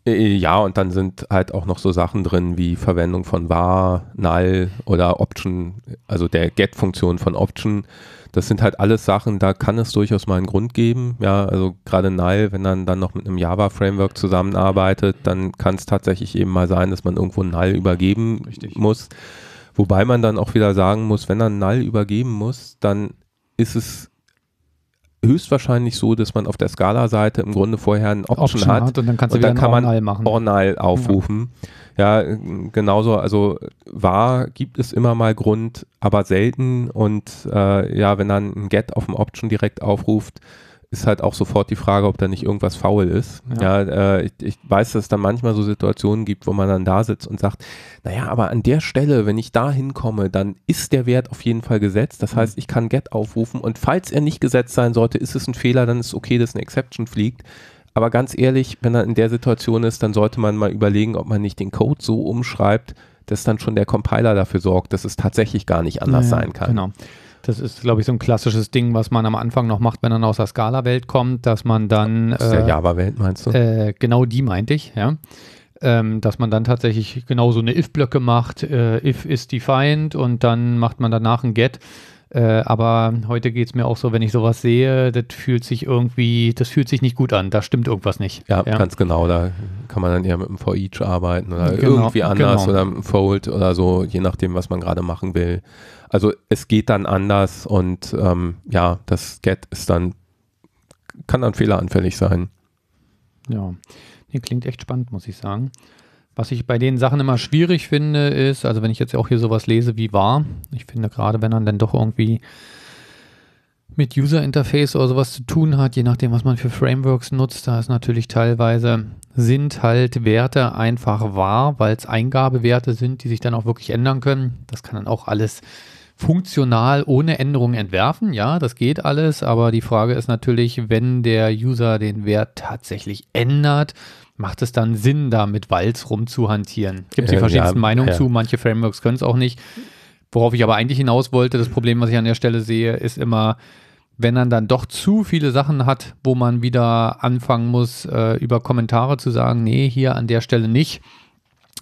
Äh, Ja, und dann sind halt auch noch so Sachen drin wie Verwendung von var, null oder Option, also der get-Funktion von Option. Das sind halt alles Sachen, da kann es durchaus mal einen Grund geben. Ja, also gerade null, wenn man dann noch mit einem Java-Framework zusammenarbeitet, dann kann es tatsächlich eben mal sein, dass man irgendwo null übergeben Richtig. muss. Wobei man dann auch wieder sagen muss, wenn er null übergeben muss, dann ist es höchstwahrscheinlich so, dass man auf der Skala-Seite im Grunde vorher ein Option, hat und dann kannst du und dann kann man Null machen. Ornal aufrufen. Ja, äh, genauso, also war gibt es immer mal Grund, aber selten und äh, ja, wenn dann ein Get auf dem Option direkt aufruft, ist halt auch sofort die Frage, ob da nicht irgendwas faul ist. Ja, äh, ich, ich weiß, dass es dann manchmal so Situationen gibt, wo man dann da sitzt und sagt, naja, aber an der Stelle, wenn ich da hinkomme, dann ist der Wert auf jeden Fall gesetzt. Das heißt, ich kann Get aufrufen und falls er nicht gesetzt sein sollte, ist es ein Fehler, dann ist es okay, dass eine Exception fliegt. Aber ganz ehrlich, wenn er in der Situation ist, dann sollte man mal überlegen, ob man nicht den Code so umschreibt, dass dann schon der Compiler dafür sorgt, dass es tatsächlich gar nicht anders Ja, sein kann. Genau. Das ist, glaube ich, so ein klassisches Ding, was man am Anfang noch macht, wenn man aus der Scala-Welt kommt, dass man dann Aus der äh, Java-Welt meinst du? Äh, genau die meinte ich, ja. Ähm, dass man dann tatsächlich genau so eine if-Blöcke macht, äh, if is defined und dann macht man danach ein get. Äh, aber heute geht es mir auch so, wenn ich sowas sehe, das fühlt sich irgendwie, das fühlt sich nicht gut an, da stimmt irgendwas nicht. Ja, ganz genau. Da kann man dann eher mit dem For Each arbeiten oder Genau, irgendwie anders genau. oder mit dem Fold oder so, je nachdem, was man gerade machen will. Also es geht dann anders und ähm, ja, das Get ist dann, kann dann fehleranfällig sein. Ja, nee, klingt echt spannend, muss ich sagen. Was ich bei den Sachen immer schwierig finde, ist, also wenn ich jetzt auch hier sowas lese wie war, ich finde gerade, wenn man dann doch irgendwie mit User Interface oder sowas zu tun hat, je nachdem, was man für Frameworks nutzt, da ist natürlich teilweise, sind halt Werte einfach wahr, weil es Eingabewerte sind, die sich dann auch wirklich ändern können. Das kann dann auch alles funktional ohne Änderung entwerfen. Ja, das geht alles, aber die Frage ist natürlich, wenn der User den Wert tatsächlich ändert, macht es dann Sinn, da mit Walz rumzuhantieren? Gibt es die Äh, verschiedensten ja, Meinungen ja. zu, manche Frameworks können es auch nicht. Worauf ich aber eigentlich hinaus wollte, das Problem, was ich an der Stelle sehe, ist immer, wenn man dann doch zu viele Sachen hat, wo man wieder anfangen muss, äh, über Kommentare zu sagen, nee, hier an der Stelle nicht,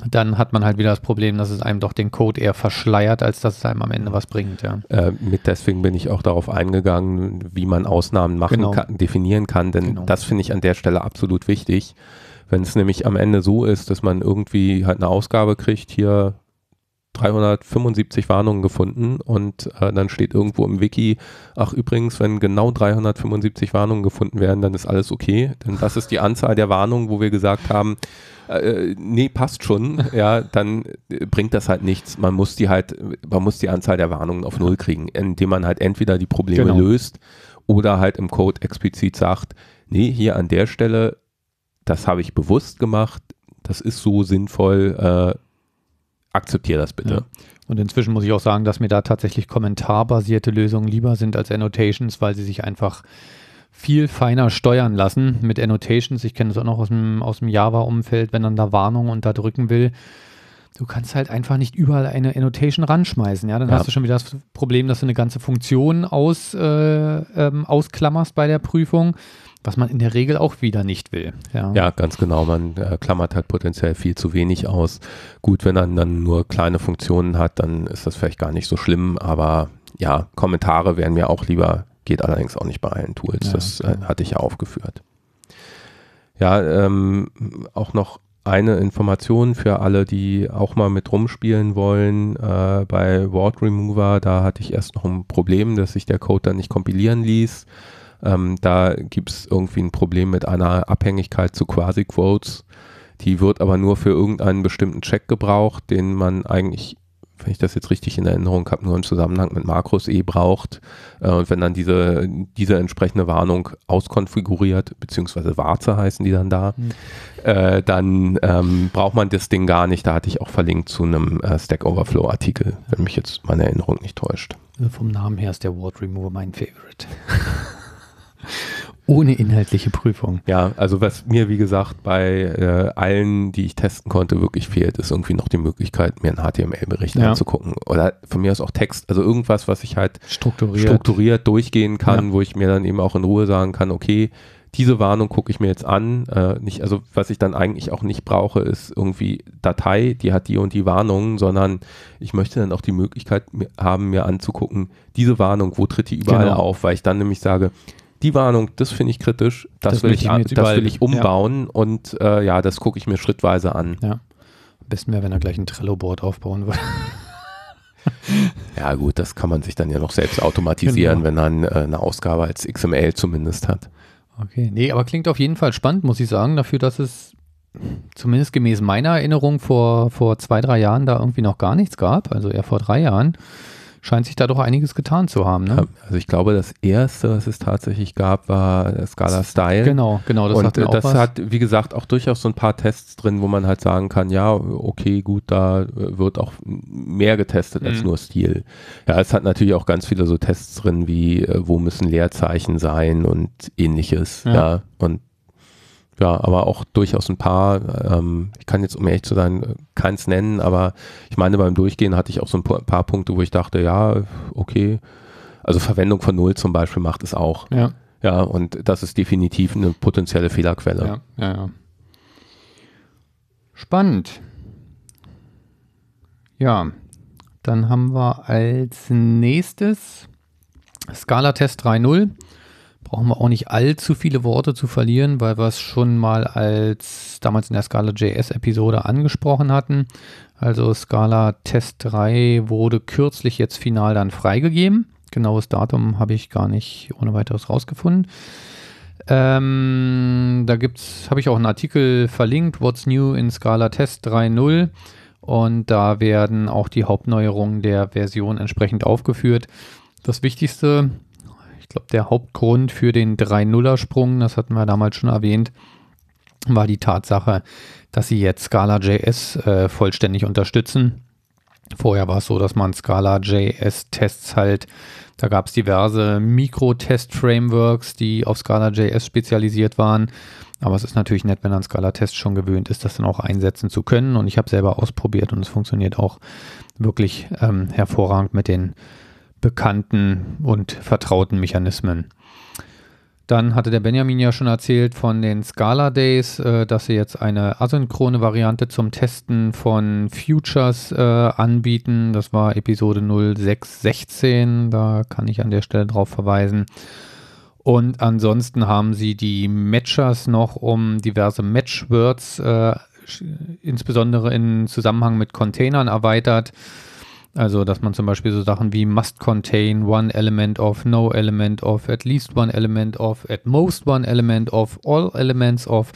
dann hat man halt wieder das Problem, dass es einem doch den Code eher verschleiert, als dass es einem am Ende was bringt. Ja. Äh, mit deswegen bin ich auch darauf eingegangen, wie man Ausnahmen machen Genau. kann, definieren kann, denn Genau. das finde ich an der Stelle absolut wichtig. Wenn es nämlich am Ende so ist, dass man irgendwie halt eine Ausgabe kriegt, hier 375 Warnungen gefunden und äh, dann steht irgendwo im Wiki, ach übrigens, wenn genau 375 Warnungen gefunden werden, dann ist alles okay, denn das ist die Anzahl der Warnungen, wo wir gesagt haben, äh, nee, passt schon, ja, dann äh, bringt das halt nichts. Man muss die halt, man muss die Anzahl der Warnungen auf Null kriegen, indem man halt entweder die Probleme Genau. löst oder halt im Code explizit sagt, nee, hier an der Stelle, das habe ich bewusst gemacht, das ist so sinnvoll, äh, akzeptiere das bitte. Ja. Und inzwischen muss ich auch sagen, dass mir da tatsächlich kommentarbasierte Lösungen lieber sind als Annotations, weil sie sich einfach viel feiner steuern lassen mit Annotations. Ich kenne das auch noch aus dem, aus dem Java-Umfeld, wenn dann da Warnungen unterdrücken will. Du kannst halt einfach nicht überall eine Annotation ranschmeißen. Ja, dann Ja. hast du schon wieder das Problem, dass du eine ganze Funktion aus, äh, ähm, ausklammerst bei der Prüfung, was man in der Regel auch wieder nicht will. Ja, Ja, ganz genau. Man äh, klammert halt potenziell viel zu wenig aus. Gut, wenn man dann nur kleine Funktionen hat, dann ist das vielleicht gar nicht so schlimm. Aber ja, Kommentare wären mir auch lieber, geht allerdings auch nicht bei allen Tools. Ja, das äh, hatte ich ja aufgeführt. Ja, ähm, auch noch eine Information für alle, die auch mal mit rumspielen wollen. Äh, bei Word Remover, da hatte ich erst noch ein Problem, dass sich der Code dann nicht kompilieren ließ. Ähm, da gibt es irgendwie ein Problem mit einer Abhängigkeit zu Quasi-Quotes. Die wird aber nur für irgendeinen bestimmten Check gebraucht, den man eigentlich, wenn ich das jetzt richtig in Erinnerung habe, nur im Zusammenhang mit Makros eh braucht. Äh, und wenn dann diese, diese entsprechende Warnung auskonfiguriert, beziehungsweise Warze heißen die dann da, Hm. äh, dann ähm, braucht man das Ding gar nicht. Da hatte ich auch verlinkt zu einem äh, Stack Overflow-Artikel, wenn mich jetzt meine Erinnerung nicht täuscht. Also vom Namen her ist der Word Remover mein Favorite. <laughs> Ohne inhaltliche Prüfung. Ja, also was mir, wie gesagt, bei äh, allen, die ich testen konnte, wirklich fehlt, ist irgendwie noch die Möglichkeit, mir einen HTML-Bericht Ja. anzugucken. Oder von mir aus auch Text, also irgendwas, was ich halt Strukturiert. strukturiert durchgehen kann, wo ich mir dann eben auch in Ruhe sagen kann, okay, diese Warnung gucke ich mir jetzt an. Äh, nicht, also was ich dann eigentlich auch nicht brauche, ist irgendwie Datei, die hat die und die Warnungen, sondern ich möchte dann auch die Möglichkeit haben, mir anzugucken, diese Warnung, wo tritt die überall Genau. auf, weil ich dann nämlich sage, die Warnung, das finde ich kritisch, das, Das will ich, an- das will ich umbauen und äh, ja, das gucke ich mir schrittweise an. Am besten wäre, wenn er gleich ein Trello-Board aufbauen würde. <laughs> Ja gut, das kann man sich dann ja noch selbst automatisieren, Genau. wenn man äh, eine Ausgabe als XML zumindest hat. Okay, nee, aber klingt auf jeden Fall spannend, muss ich sagen, dafür, dass es zumindest gemäß meiner Erinnerung vor, vor zwei, drei Jahren da irgendwie noch gar nichts gab, also eher vor drei Jahren, scheint sich da doch einiges getan zu haben. Ne? Also ich glaube, das erste, was es tatsächlich gab, war Scala Style. Genau, genau, das und auch das hat, wie gesagt, auch durchaus so ein paar Tests drin, wo man halt sagen kann, ja, okay, gut, da äh, wird auch mehr getestet als Mhm. nur Stil. Ja, es hat natürlich auch ganz viele so Tests drin, wie äh, wo müssen Leerzeichen sein und ähnliches. Ja. Ja, und ja, aber auch durchaus ein paar. Ähm, ich kann jetzt, um ehrlich zu sein, keins nennen, aber ich meine, beim Durchgehen hatte ich auch so ein paar Punkte, wo ich dachte, ja, okay. Also Verwendung von Null zum Beispiel macht es auch. Ja. Ja, und das ist definitiv eine potenzielle Fehlerquelle. Ja, ja, ja. Spannend. Ja, dann haben wir als nächstes Scala-Test 3.0 brauchen wir auch nicht allzu viele Worte zu verlieren, weil wir es schon mal als damals in der Scala JS Episode angesprochen hatten. Also Scala Test 3 wurde kürzlich jetzt final dann freigegeben. Genaues Datum habe ich gar nicht ohne weiteres rausgefunden. Ähm, da gibt's, habe ich auch einen Artikel verlinkt, What's New in Scala Test 3.0 und da werden auch die Hauptneuerungen der Version entsprechend aufgeführt. Das Wichtigste ich glaube, der Hauptgrund für den 3-0er-Sprung, das hatten wir damals schon erwähnt, war die Tatsache, dass sie jetzt Scala.js äh, vollständig unterstützen. Vorher war es so, dass man Scala.js-Tests halt, da gab es diverse Mikro-Test-Frameworks, die auf Scala.js spezialisiert waren. Aber es ist natürlich nett, wenn man Scala-Tests schon gewöhnt ist, das dann auch einsetzen zu können. Und ich habe selber ausprobiert und es funktioniert auch wirklich ähm, hervorragend mit den bekannten und vertrauten Mechanismen. Dann hatte der Benjamin ja schon erzählt von den Scala Days, äh, dass sie jetzt eine asynchrone Variante zum Testen von Futures äh, anbieten. Das war Episode 0616, da kann ich an der Stelle drauf verweisen. Und ansonsten haben sie die Matchers noch um diverse Matchwords, äh, insbesondere in Zusammenhang mit Containern erweitert. Also, dass man zum Beispiel so Sachen wie must contain one element of, no element of, at least one element of, at most one element of, all elements of,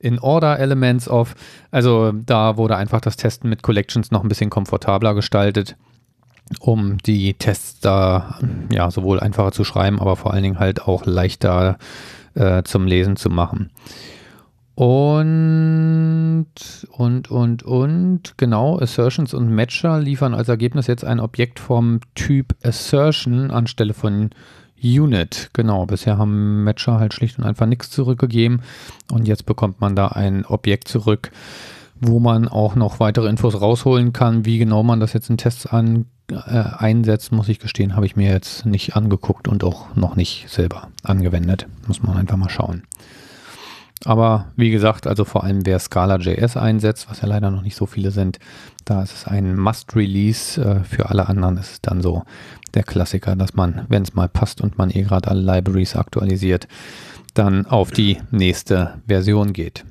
in order elements of. Also, da wurde einfach das Testen mit Collections noch ein bisschen komfortabler gestaltet, um die Tests da ja sowohl einfacher zu schreiben, aber vor allen Dingen halt auch leichter äh, zum Lesen zu machen. Und, und, und, und, genau, Assertions und Matcher liefern als Ergebnis jetzt ein Objekt vom Typ Assertion anstelle von Unit. Genau, bisher haben Matcher halt schlicht und einfach nichts zurückgegeben und jetzt bekommt man da ein Objekt zurück, wo man auch noch weitere Infos rausholen kann. Wie genau man das jetzt in Tests an, äh, einsetzt, muss ich gestehen, habe ich mir jetzt nicht angeguckt und auch noch nicht selber angewendet. Muss man einfach mal schauen. Aber wie gesagt, also vor allem wer Scala.js einsetzt, was ja leider noch nicht so viele sind, da ist es ein Must-Release. Äh, für alle anderen ist es dann so der Klassiker, dass man, wenn es mal passt und man eh gerade alle Libraries aktualisiert, dann auf die nächste Version geht.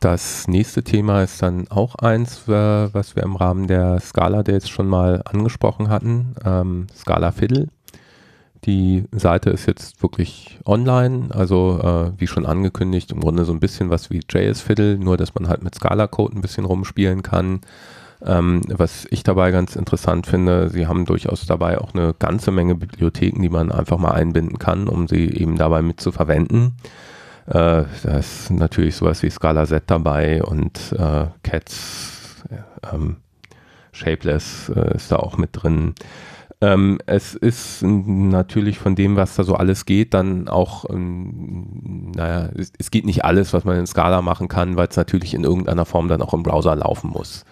Das nächste Thema ist dann auch eins, äh, was wir im Rahmen der Scala Days schon mal angesprochen hatten, ähm, Scala Fiddle. Die Seite ist jetzt wirklich online, also äh, wie schon angekündigt, im Grunde so ein bisschen was wie JS Fiddle, nur dass man halt mit Scala-Code ein bisschen rumspielen kann. Ähm, was ich dabei ganz interessant finde, sie haben durchaus dabei auch eine ganze Menge Bibliotheken, die man einfach mal einbinden kann, um sie eben dabei mit zu verwenden. Äh, da ist natürlich sowas wie Scala Z dabei und äh, Cats, ähm, Shapeless äh, ist da auch mit drin. Ähm, es ist natürlich von dem, was da so alles geht, dann auch, ähm, naja, es, es, geht nicht alles, was man in Scala machen kann, weil es natürlich in irgendeiner Form dann auch im Browser laufen muss.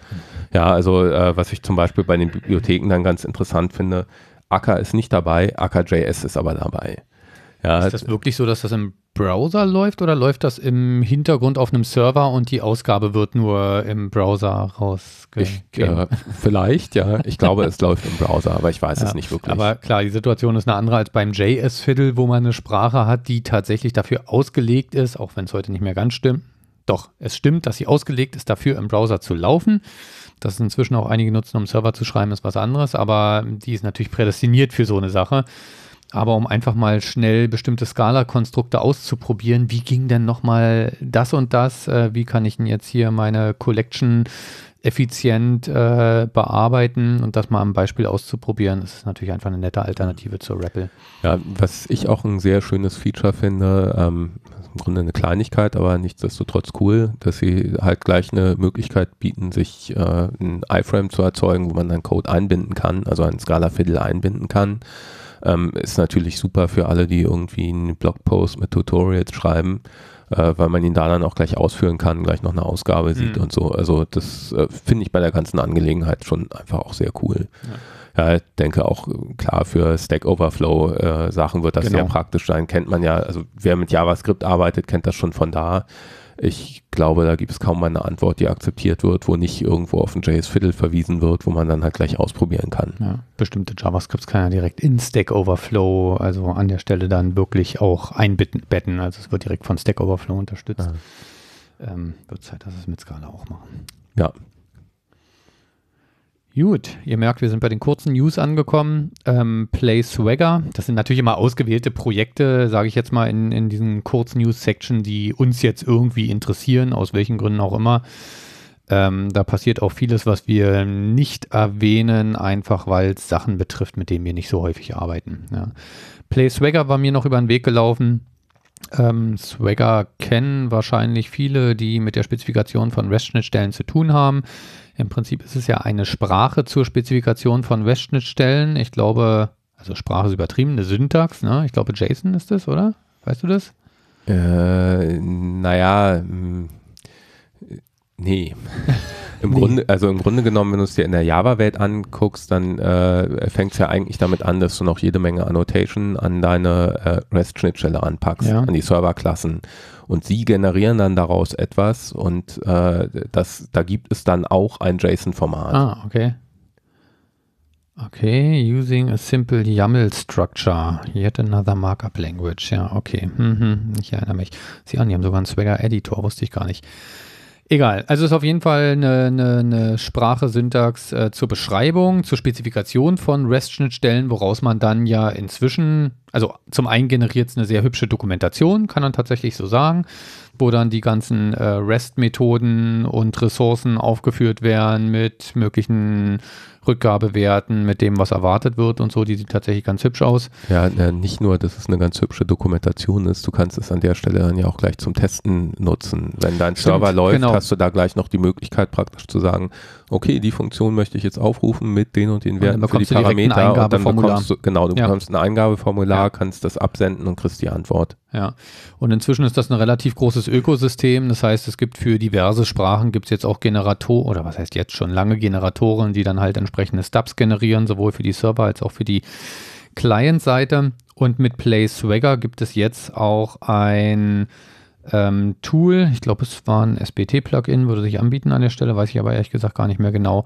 Ja, also äh, was ich zum Beispiel bei den Bibliotheken dann ganz interessant finde, Acker ist nicht dabei, Acker.js ist aber dabei. Ja, ist das wirklich so, dass das im Browser läuft oder läuft das im Hintergrund auf einem Server und die Ausgabe wird nur im Browser rausgegeben? Äh, <laughs> vielleicht, ja. Ich glaube, es läuft im Browser, aber ich weiß ja, es nicht wirklich. Aber klar, die Situation ist eine andere als beim JS-Fiddle, wo man eine Sprache hat, die tatsächlich dafür ausgelegt ist, auch wenn es heute nicht mehr ganz stimmt. Doch, es stimmt, dass sie ausgelegt ist, dafür im Browser zu laufen. Dass es inzwischen auch einige nutzen, um Server zu schreiben, ist was anderes, aber die ist natürlich prädestiniert für so eine Sache. Aber um einfach mal schnell bestimmte Skala-Konstrukte auszuprobieren, wie ging denn nochmal das und das? Äh, wie kann ich denn jetzt hier meine Collection effizient äh, bearbeiten und das mal am Beispiel auszuprobieren, ist natürlich einfach eine nette Alternative zur REPL. Ja, was ich auch ein sehr schönes Feature finde, ähm, im Grunde eine Kleinigkeit, aber nichtsdestotrotz cool, dass sie halt gleich eine Möglichkeit bieten, sich äh, ein iFrame zu erzeugen, wo man dann Code einbinden kann, also ein Scala-Fiddle einbinden kann Ähm, ist natürlich super für alle, die irgendwie einen Blogpost mit Tutorials schreiben, äh, weil man ihn da dann auch gleich ausführen kann, gleich noch eine Ausgabe sieht Mhm. und so. Also das äh, finde ich bei der ganzen Angelegenheit schon einfach auch sehr cool. Ja, ich denke auch, klar, für Stack Overflow äh, Sachen wird das Genau. sehr praktisch sein. Kennt man ja, also wer mit JavaScript arbeitet, kennt das schon von da. Ich glaube, da gibt es kaum eine Antwort, die akzeptiert wird, wo nicht irgendwo auf ein JS-Fiddle verwiesen wird, wo man dann halt gleich ausprobieren kann. Ja, bestimmte JavaScripts kann er direkt in Stack Overflow, also an der Stelle dann wirklich auch einbetten. Also es wird direkt von Stack Overflow unterstützt. Ähm, wird Zeit, dass es mit Scala auch machen. Ja, Gut, ihr merkt, wir sind bei den kurzen News angekommen. Ähm, Play Swagger, das sind natürlich immer ausgewählte Projekte, sage ich jetzt mal in, in diesen kurzen News-Section, die uns jetzt irgendwie interessieren, aus welchen Gründen auch immer. Ähm, da passiert auch vieles, was wir nicht erwähnen, einfach weil es Sachen betrifft, mit denen wir nicht so häufig arbeiten. Ja. Play Swagger war mir noch über den Weg gelaufen. Ähm, Swagger kennen wahrscheinlich viele, die mit der Spezifikation von REST-Schnittstellen zu tun haben. Im Prinzip ist es ja eine Sprache zur Spezifikation von REST-Schnittstellen. Ich glaube, also Sprache ist übertrieben, eine Syntax, ne? Ich glaube, JSON ist das, oder? Weißt du das? äh, naja, nee. <laughs> Im Nee. Grunde, also im Grunde genommen, wenn du es dir in der Java-Welt anguckst, dann äh, fängt es ja eigentlich damit an, dass du noch jede Menge Annotation an deine äh, REST-Schnittstelle anpackst, Ja. an die Serverklassen. Und sie generieren dann daraus etwas und äh, das, da gibt es dann auch ein JSON-Format. Ah, okay. Okay, using a simple YAML structure. Yet another markup language. Ja, okay. Mhm, ich erinnere mich. Sie an, die haben sogar einen Swagger Editor, wusste ich gar nicht. Egal, also ist auf jeden Fall eine, eine, eine Sprache, Syntax äh, zur Beschreibung, zur Spezifikation von REST-Schnittstellen, woraus man dann ja inzwischen, also zum einen generiert es eine sehr hübsche Dokumentation, kann man tatsächlich so sagen, wo dann die ganzen äh, REST-Methoden und Ressourcen aufgeführt werden mit möglichen Rückgabewerten, mit dem, was erwartet wird und so. Die sieht tatsächlich ganz hübsch aus. Ja, na, nicht nur, dass es eine ganz hübsche Dokumentation ist, du kannst es an der Stelle dann ja auch gleich zum Testen nutzen. Wenn dein Stimmt, Server läuft, genau. hast du da gleich noch die Möglichkeit praktisch zu sagen, okay, die Funktion möchte ich jetzt aufrufen mit den und den Und Werten dann für die Parameter und dann bekommst du, genau, du Ja. bekommst ein Eingabeformular, Ja. kannst das absenden und kriegst die Antwort. Ja, und inzwischen ist das ein relativ großes Ökosystem. Das heißt, es gibt für diverse Sprachen gibt es jetzt auch Generatoren, oder was heißt jetzt schon lange Generatoren, die dann halt entsprechende Stubs generieren, sowohl für die Server als auch für die Client-Seite. Und mit Play Swagger gibt es jetzt auch ein ähm, Tool, ich glaube, es war ein SBT-Plugin, würde sich anbieten an der Stelle, weiß ich aber ehrlich gesagt gar nicht mehr genau,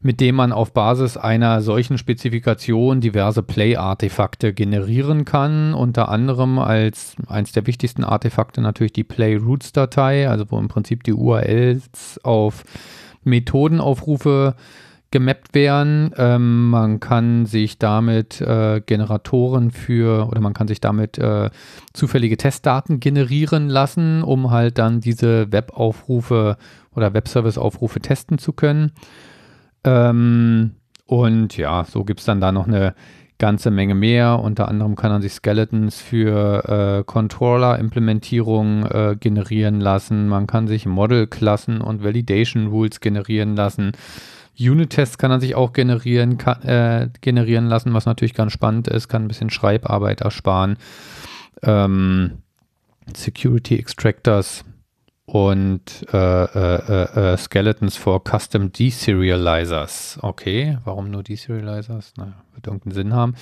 mit dem man auf Basis einer solchen Spezifikation diverse Play-Artefakte generieren kann. Unter anderem als eins der wichtigsten Artefakte natürlich die Play-Roots-Datei, also wo im Prinzip die URLs auf Methodenaufrufe gemappt werden. Ähm, man kann sich damit äh, Generatoren für oder man kann sich damit äh, zufällige Testdaten generieren lassen, um halt dann diese Webaufrufe oder Webservice-Aufrufe testen zu können. Ähm, und ja, so gibt es dann da noch eine ganze Menge mehr. Unter anderem kann man sich Skeletons für äh, Controller-Implementierung äh, generieren lassen. Man kann sich Model-Klassen und Validation-Rules generieren lassen. Unit-Tests kann er sich auch generieren, ka- äh, generieren lassen, was natürlich ganz spannend ist, kann ein bisschen Schreibarbeit ersparen. Ähm, Security Extractors und äh, äh, äh, Skeletons for Custom Deserializers. Okay, warum nur Deserializers? Naja, wird irgendeinen Sinn haben.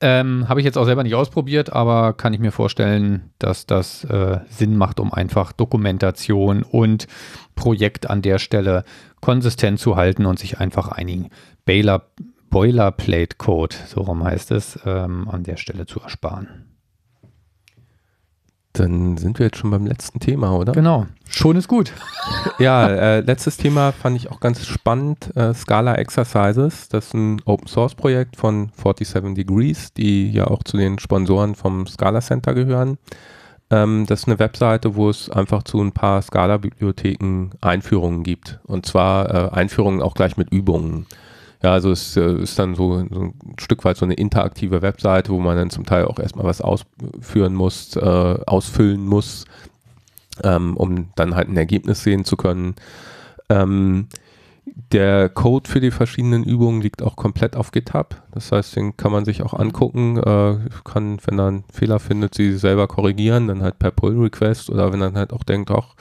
Ähm, Habe ich jetzt auch selber nicht ausprobiert, aber kann ich mir vorstellen, dass das äh, Sinn macht, um einfach Dokumentation und Projekt an der Stelle konsistent zu halten und sich einfach einigen Baylor, Boilerplate-Code, so rum heißt es, ähm, an der Stelle zu ersparen. Dann sind wir jetzt schon beim letzten Thema, oder? Genau, schon ist gut. <laughs> Ja, äh, letztes Thema fand ich auch ganz spannend. Äh, Scala Exercises, das ist ein Open Source Projekt von 47 Degrees, die ja auch zu den Sponsoren vom Scala Center gehören. Ähm, das ist eine Webseite, wo es einfach zu ein paar Scala-Bibliotheken Einführungen gibt. Und zwar äh, Einführungen auch gleich mit Übungen. Ja, also es äh, ist dann so, so ein Stück weit so eine interaktive Webseite, wo man dann zum Teil auch erstmal was ausführen muss, äh, ausfüllen muss, ähm, um dann halt ein Ergebnis sehen zu können. Ähm, der Code für die verschiedenen Übungen liegt auch komplett auf GitHub. Das heißt, den kann man sich auch angucken, äh, kann, wenn er einen Fehler findet, sie selber korrigieren, dann halt per Pull-Request oder wenn er halt auch denkt, auch,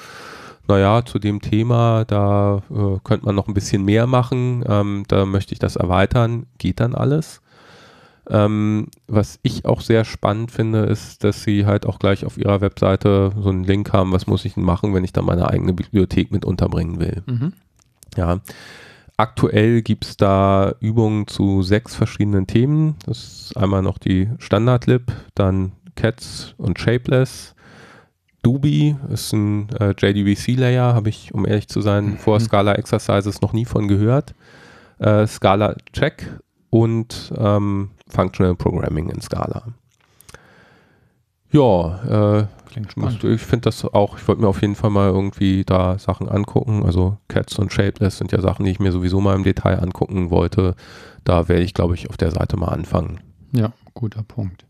naja, zu dem Thema, da äh, könnte man noch ein bisschen mehr machen, ähm, da möchte ich das erweitern, geht dann alles. Ähm, was ich auch sehr spannend finde, ist, dass sie halt auch gleich auf ihrer Webseite so einen Link haben, was muss ich denn machen, wenn ich da meine eigene Bibliothek mit unterbringen will. Mhm. Ja. Aktuell gibt es da Übungen zu sechs verschiedenen Themen. Das ist einmal noch die Standard-Lib, dann Cats und Shapeless. Dubi ist ein äh, JDBC-Layer, habe ich, um ehrlich zu sein, mhm. vor Scala Exercises noch nie von gehört. Äh, Scala Check und ähm, Functional Programming in Scala. Ja, äh, Klingt spannend. Ich finde das auch, ich wollte mir auf jeden Fall mal irgendwie da Sachen angucken. Also Cats und Shapeless sind ja Sachen, die ich mir sowieso mal im Detail angucken wollte. Da werde ich, glaube ich, auf der Seite mal anfangen. Ja, guter Punkt.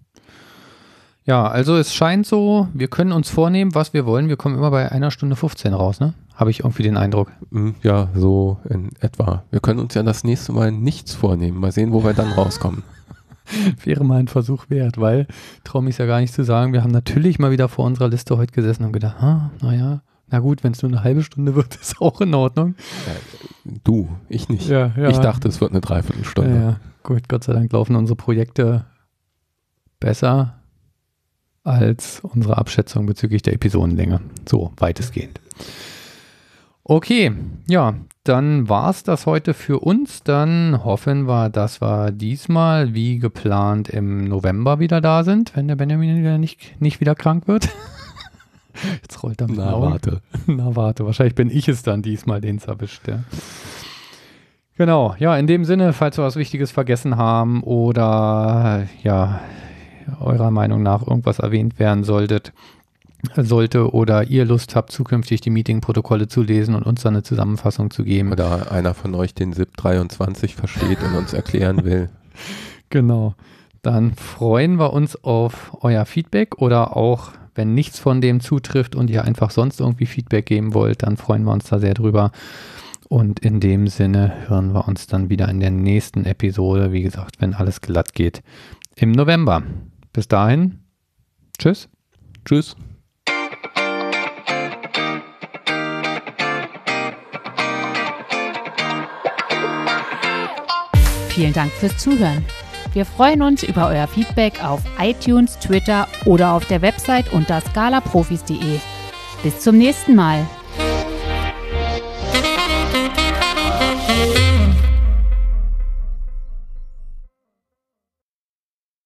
Ja, also es scheint so, wir können uns vornehmen, was wir wollen. Wir kommen immer bei einer Stunde 15 raus, ne? Habe ich irgendwie den Eindruck. Hm, ja, so in etwa. Wir können uns ja das nächste Mal nichts vornehmen. Mal sehen, wo wir dann rauskommen. <laughs> Wäre mal ein Versuch wert, weil, traue mich ja gar nicht zu sagen, wir haben natürlich mal wieder vor unserer Liste heute gesessen und gedacht, ah, naja, na gut, wenn es nur eine halbe Stunde wird, <laughs> ist auch in Ordnung. Ja, du, ich nicht. Ja, ja. Ich dachte, es wird eine Dreiviertelstunde. Ja, gut, Gott sei Dank laufen unsere Projekte besser als unsere Abschätzung bezüglich der Episodenlänge. So, weitestgehend. Okay, ja, dann war es das heute für uns. Dann hoffen wir, dass wir diesmal wie geplant im November wieder da sind, wenn der Benjamin wieder nicht, nicht wieder krank wird. <laughs> Jetzt rollt er mit Na, warte. <laughs> Na, warte. Wahrscheinlich bin ich es dann diesmal, den es erwischt. Ja. Genau. Ja, in dem Sinne, falls wir was Wichtiges vergessen haben oder ja, eurer Meinung nach irgendwas erwähnt werden solltet, sollte oder ihr Lust habt, zukünftig die Meeting-Protokolle zu lesen und uns dann eine Zusammenfassung zu geben. Oder einer von euch den SIP 23 versteht und uns erklären will. <laughs> Genau. Dann freuen wir uns auf euer Feedback oder auch, wenn nichts von dem zutrifft und ihr einfach sonst irgendwie Feedback geben wollt, dann freuen wir uns da sehr drüber. Und in dem Sinne hören wir uns dann wieder in der nächsten Episode, wie gesagt, wenn alles glatt geht, im November. Bis dahin, tschüss. Tschüss. Vielen Dank fürs Zuhören. Wir freuen uns über euer Feedback auf iTunes, Twitter oder auf der Website unter scalaprofis.de. Bis zum nächsten Mal.